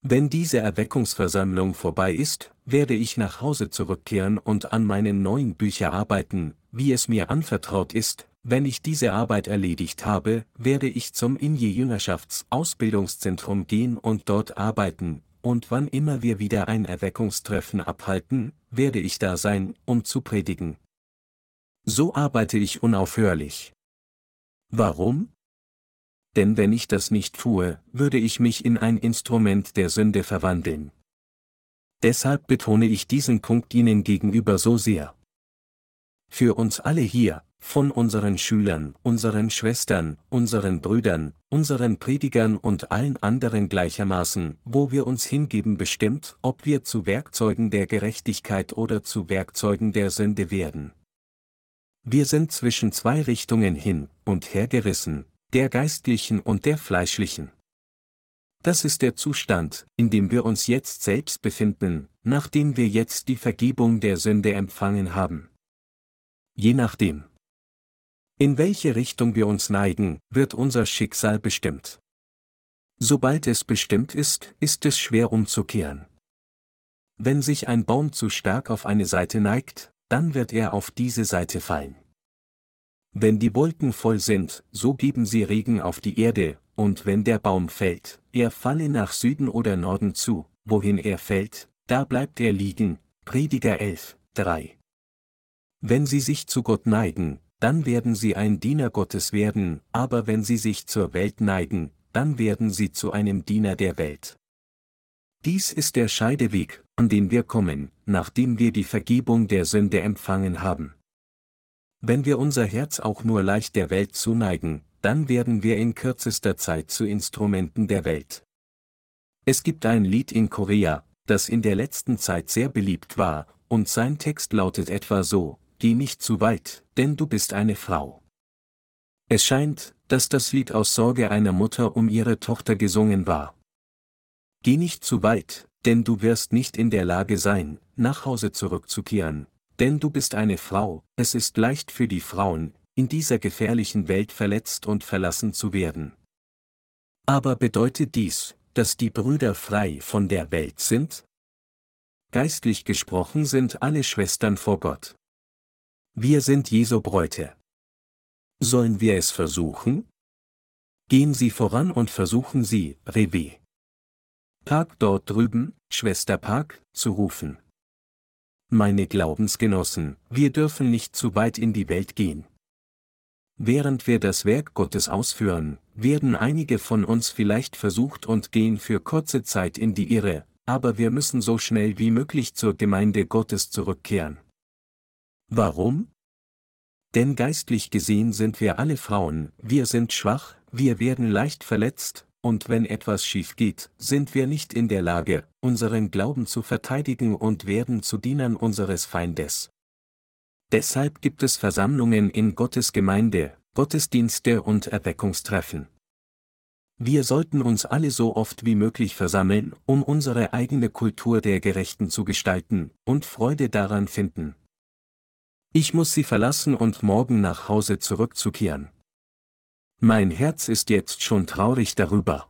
Wenn diese Erweckungsversammlung vorbei ist, werde ich nach Hause zurückkehren und an meinen neuen Büchern arbeiten, wie es mir anvertraut ist, wenn ich diese Arbeit erledigt habe, werde ich zum Inje Jüngerschafts-Ausbildungszentrum gehen und dort arbeiten, und wann immer wir wieder ein Erweckungstreffen abhalten, werde ich da sein, um zu predigen. So arbeite ich unaufhörlich. Warum? denn wenn ich das nicht tue, würde ich mich in ein Instrument der Sünde verwandeln. Deshalb betone ich diesen Punkt Ihnen gegenüber so sehr. Für uns alle hier, von unseren Schülern, unseren Schwestern, unseren Brüdern, unseren Predigern und allen anderen gleichermaßen, wo wir uns hingeben bestimmt, ob wir zu Werkzeugen der Gerechtigkeit oder zu Werkzeugen der Sünde werden. Wir sind zwischen zwei Richtungen hin und her gerissen, der geistlichen und der fleischlichen. Das ist der Zustand, in dem wir uns jetzt selbst befinden, nachdem wir jetzt die Vergebung der Sünde empfangen haben. Je nachdem, in welche Richtung wir uns neigen, wird unser Schicksal bestimmt. Sobald es bestimmt ist, ist es schwer umzukehren. Wenn sich ein Baum zu stark auf eine Seite neigt, dann wird er auf diese Seite fallen. Wenn die Wolken voll sind, so geben sie Regen auf die Erde, und wenn der Baum fällt, er falle nach Süden oder Norden zu, wohin er fällt, da bleibt er liegen. Prediger 11, 3. Wenn sie sich zu Gott neigen, dann werden sie ein Diener Gottes werden, aber wenn sie sich zur Welt neigen, dann werden sie zu einem Diener der Welt. Dies ist der Scheideweg, an den wir kommen, nachdem wir die Vergebung der Sünde empfangen haben. Wenn wir unser Herz auch nur leicht der Welt zuneigen, dann werden wir in kürzester Zeit zu Instrumenten der Welt. Es gibt ein Lied in Korea, das in der letzten Zeit sehr beliebt war, und sein Text lautet etwa so, Geh nicht zu weit, denn du bist eine Frau. Es scheint, dass das Lied aus Sorge einer Mutter um ihre Tochter gesungen war. Geh nicht zu weit, denn du wirst nicht in der Lage sein, nach Hause zurückzukehren, denn du bist eine Frau, es ist leicht für die Frauen, in dieser gefährlichen Welt verletzt und verlassen zu werden. Aber bedeutet dies, dass die Brüder frei von der Welt sind? Geistlich gesprochen sind alle Schwestern vor Gott. Wir sind Jesu Bräute. Sollen wir es versuchen? Gehen Sie voran und versuchen Sie, Rewe. Park dort drüben, Schwester Park, zu rufen. Meine Glaubensgenossen, wir dürfen nicht zu weit in die Welt gehen. Während wir das Werk Gottes ausführen, werden einige von uns vielleicht versucht und gehen für kurze Zeit in die Irre, aber wir müssen so schnell wie möglich zur Gemeinde Gottes zurückkehren. Warum? Denn geistlich gesehen sind wir alle Frauen, wir sind schwach, wir werden leicht verletzt, und wenn etwas schief geht, sind wir nicht in der Lage, unseren Glauben zu verteidigen und werden zu Dienern unseres Feindes. Deshalb gibt es Versammlungen in Gottes Gemeinde, Gottesdienste und Erweckungstreffen. Wir sollten uns alle so oft wie möglich versammeln, um unsere eigene Kultur der Gerechten zu gestalten und Freude daran finden. Ich muss sie verlassen und morgen nach Hause zurückzukehren. Mein Herz ist jetzt schon traurig darüber.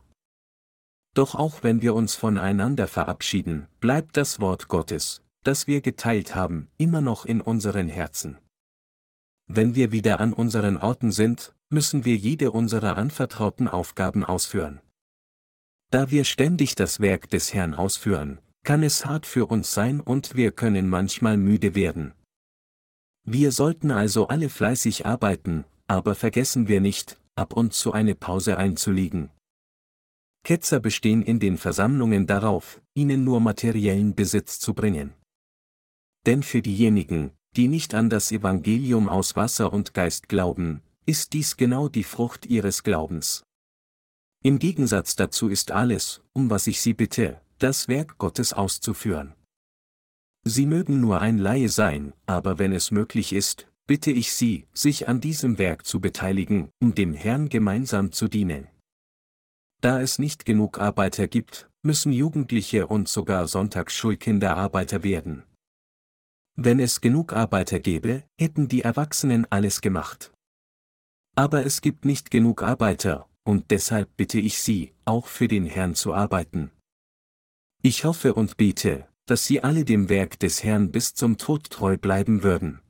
Doch auch wenn wir uns voneinander verabschieden, bleibt das Wort Gottes, das wir geteilt haben, immer noch in unseren Herzen. Wenn wir wieder an unseren Orten sind, müssen wir jede unserer anvertrauten Aufgaben ausführen. Da wir ständig das Werk des Herrn ausführen, kann es hart für uns sein und wir können manchmal müde werden. Wir sollten also alle fleißig arbeiten, aber vergessen wir nicht, ab und zu eine Pause einzulegen. Ketzer bestehen in den Versammlungen darauf, ihnen nur materiellen Besitz zu bringen. Denn für diejenigen, die nicht an das Evangelium aus Wasser und Geist glauben, ist dies genau die Frucht ihres Glaubens. Im Gegensatz dazu ist alles, um was ich Sie bitte, das Werk Gottes auszuführen. Sie mögen nur ein Laie sein, aber wenn es möglich ist, bitte ich Sie, sich an diesem Werk zu beteiligen, um dem Herrn gemeinsam zu dienen. Da es nicht genug Arbeiter gibt, müssen Jugendliche und sogar Sonntagsschulkinder Arbeiter werden. Wenn es genug Arbeiter gäbe, hätten die Erwachsenen alles gemacht. Aber es gibt nicht genug Arbeiter, und deshalb bitte ich Sie, auch für den Herrn zu arbeiten. Ich hoffe und bete, dass Sie alle dem Werk des Herrn bis zum Tod treu bleiben würden.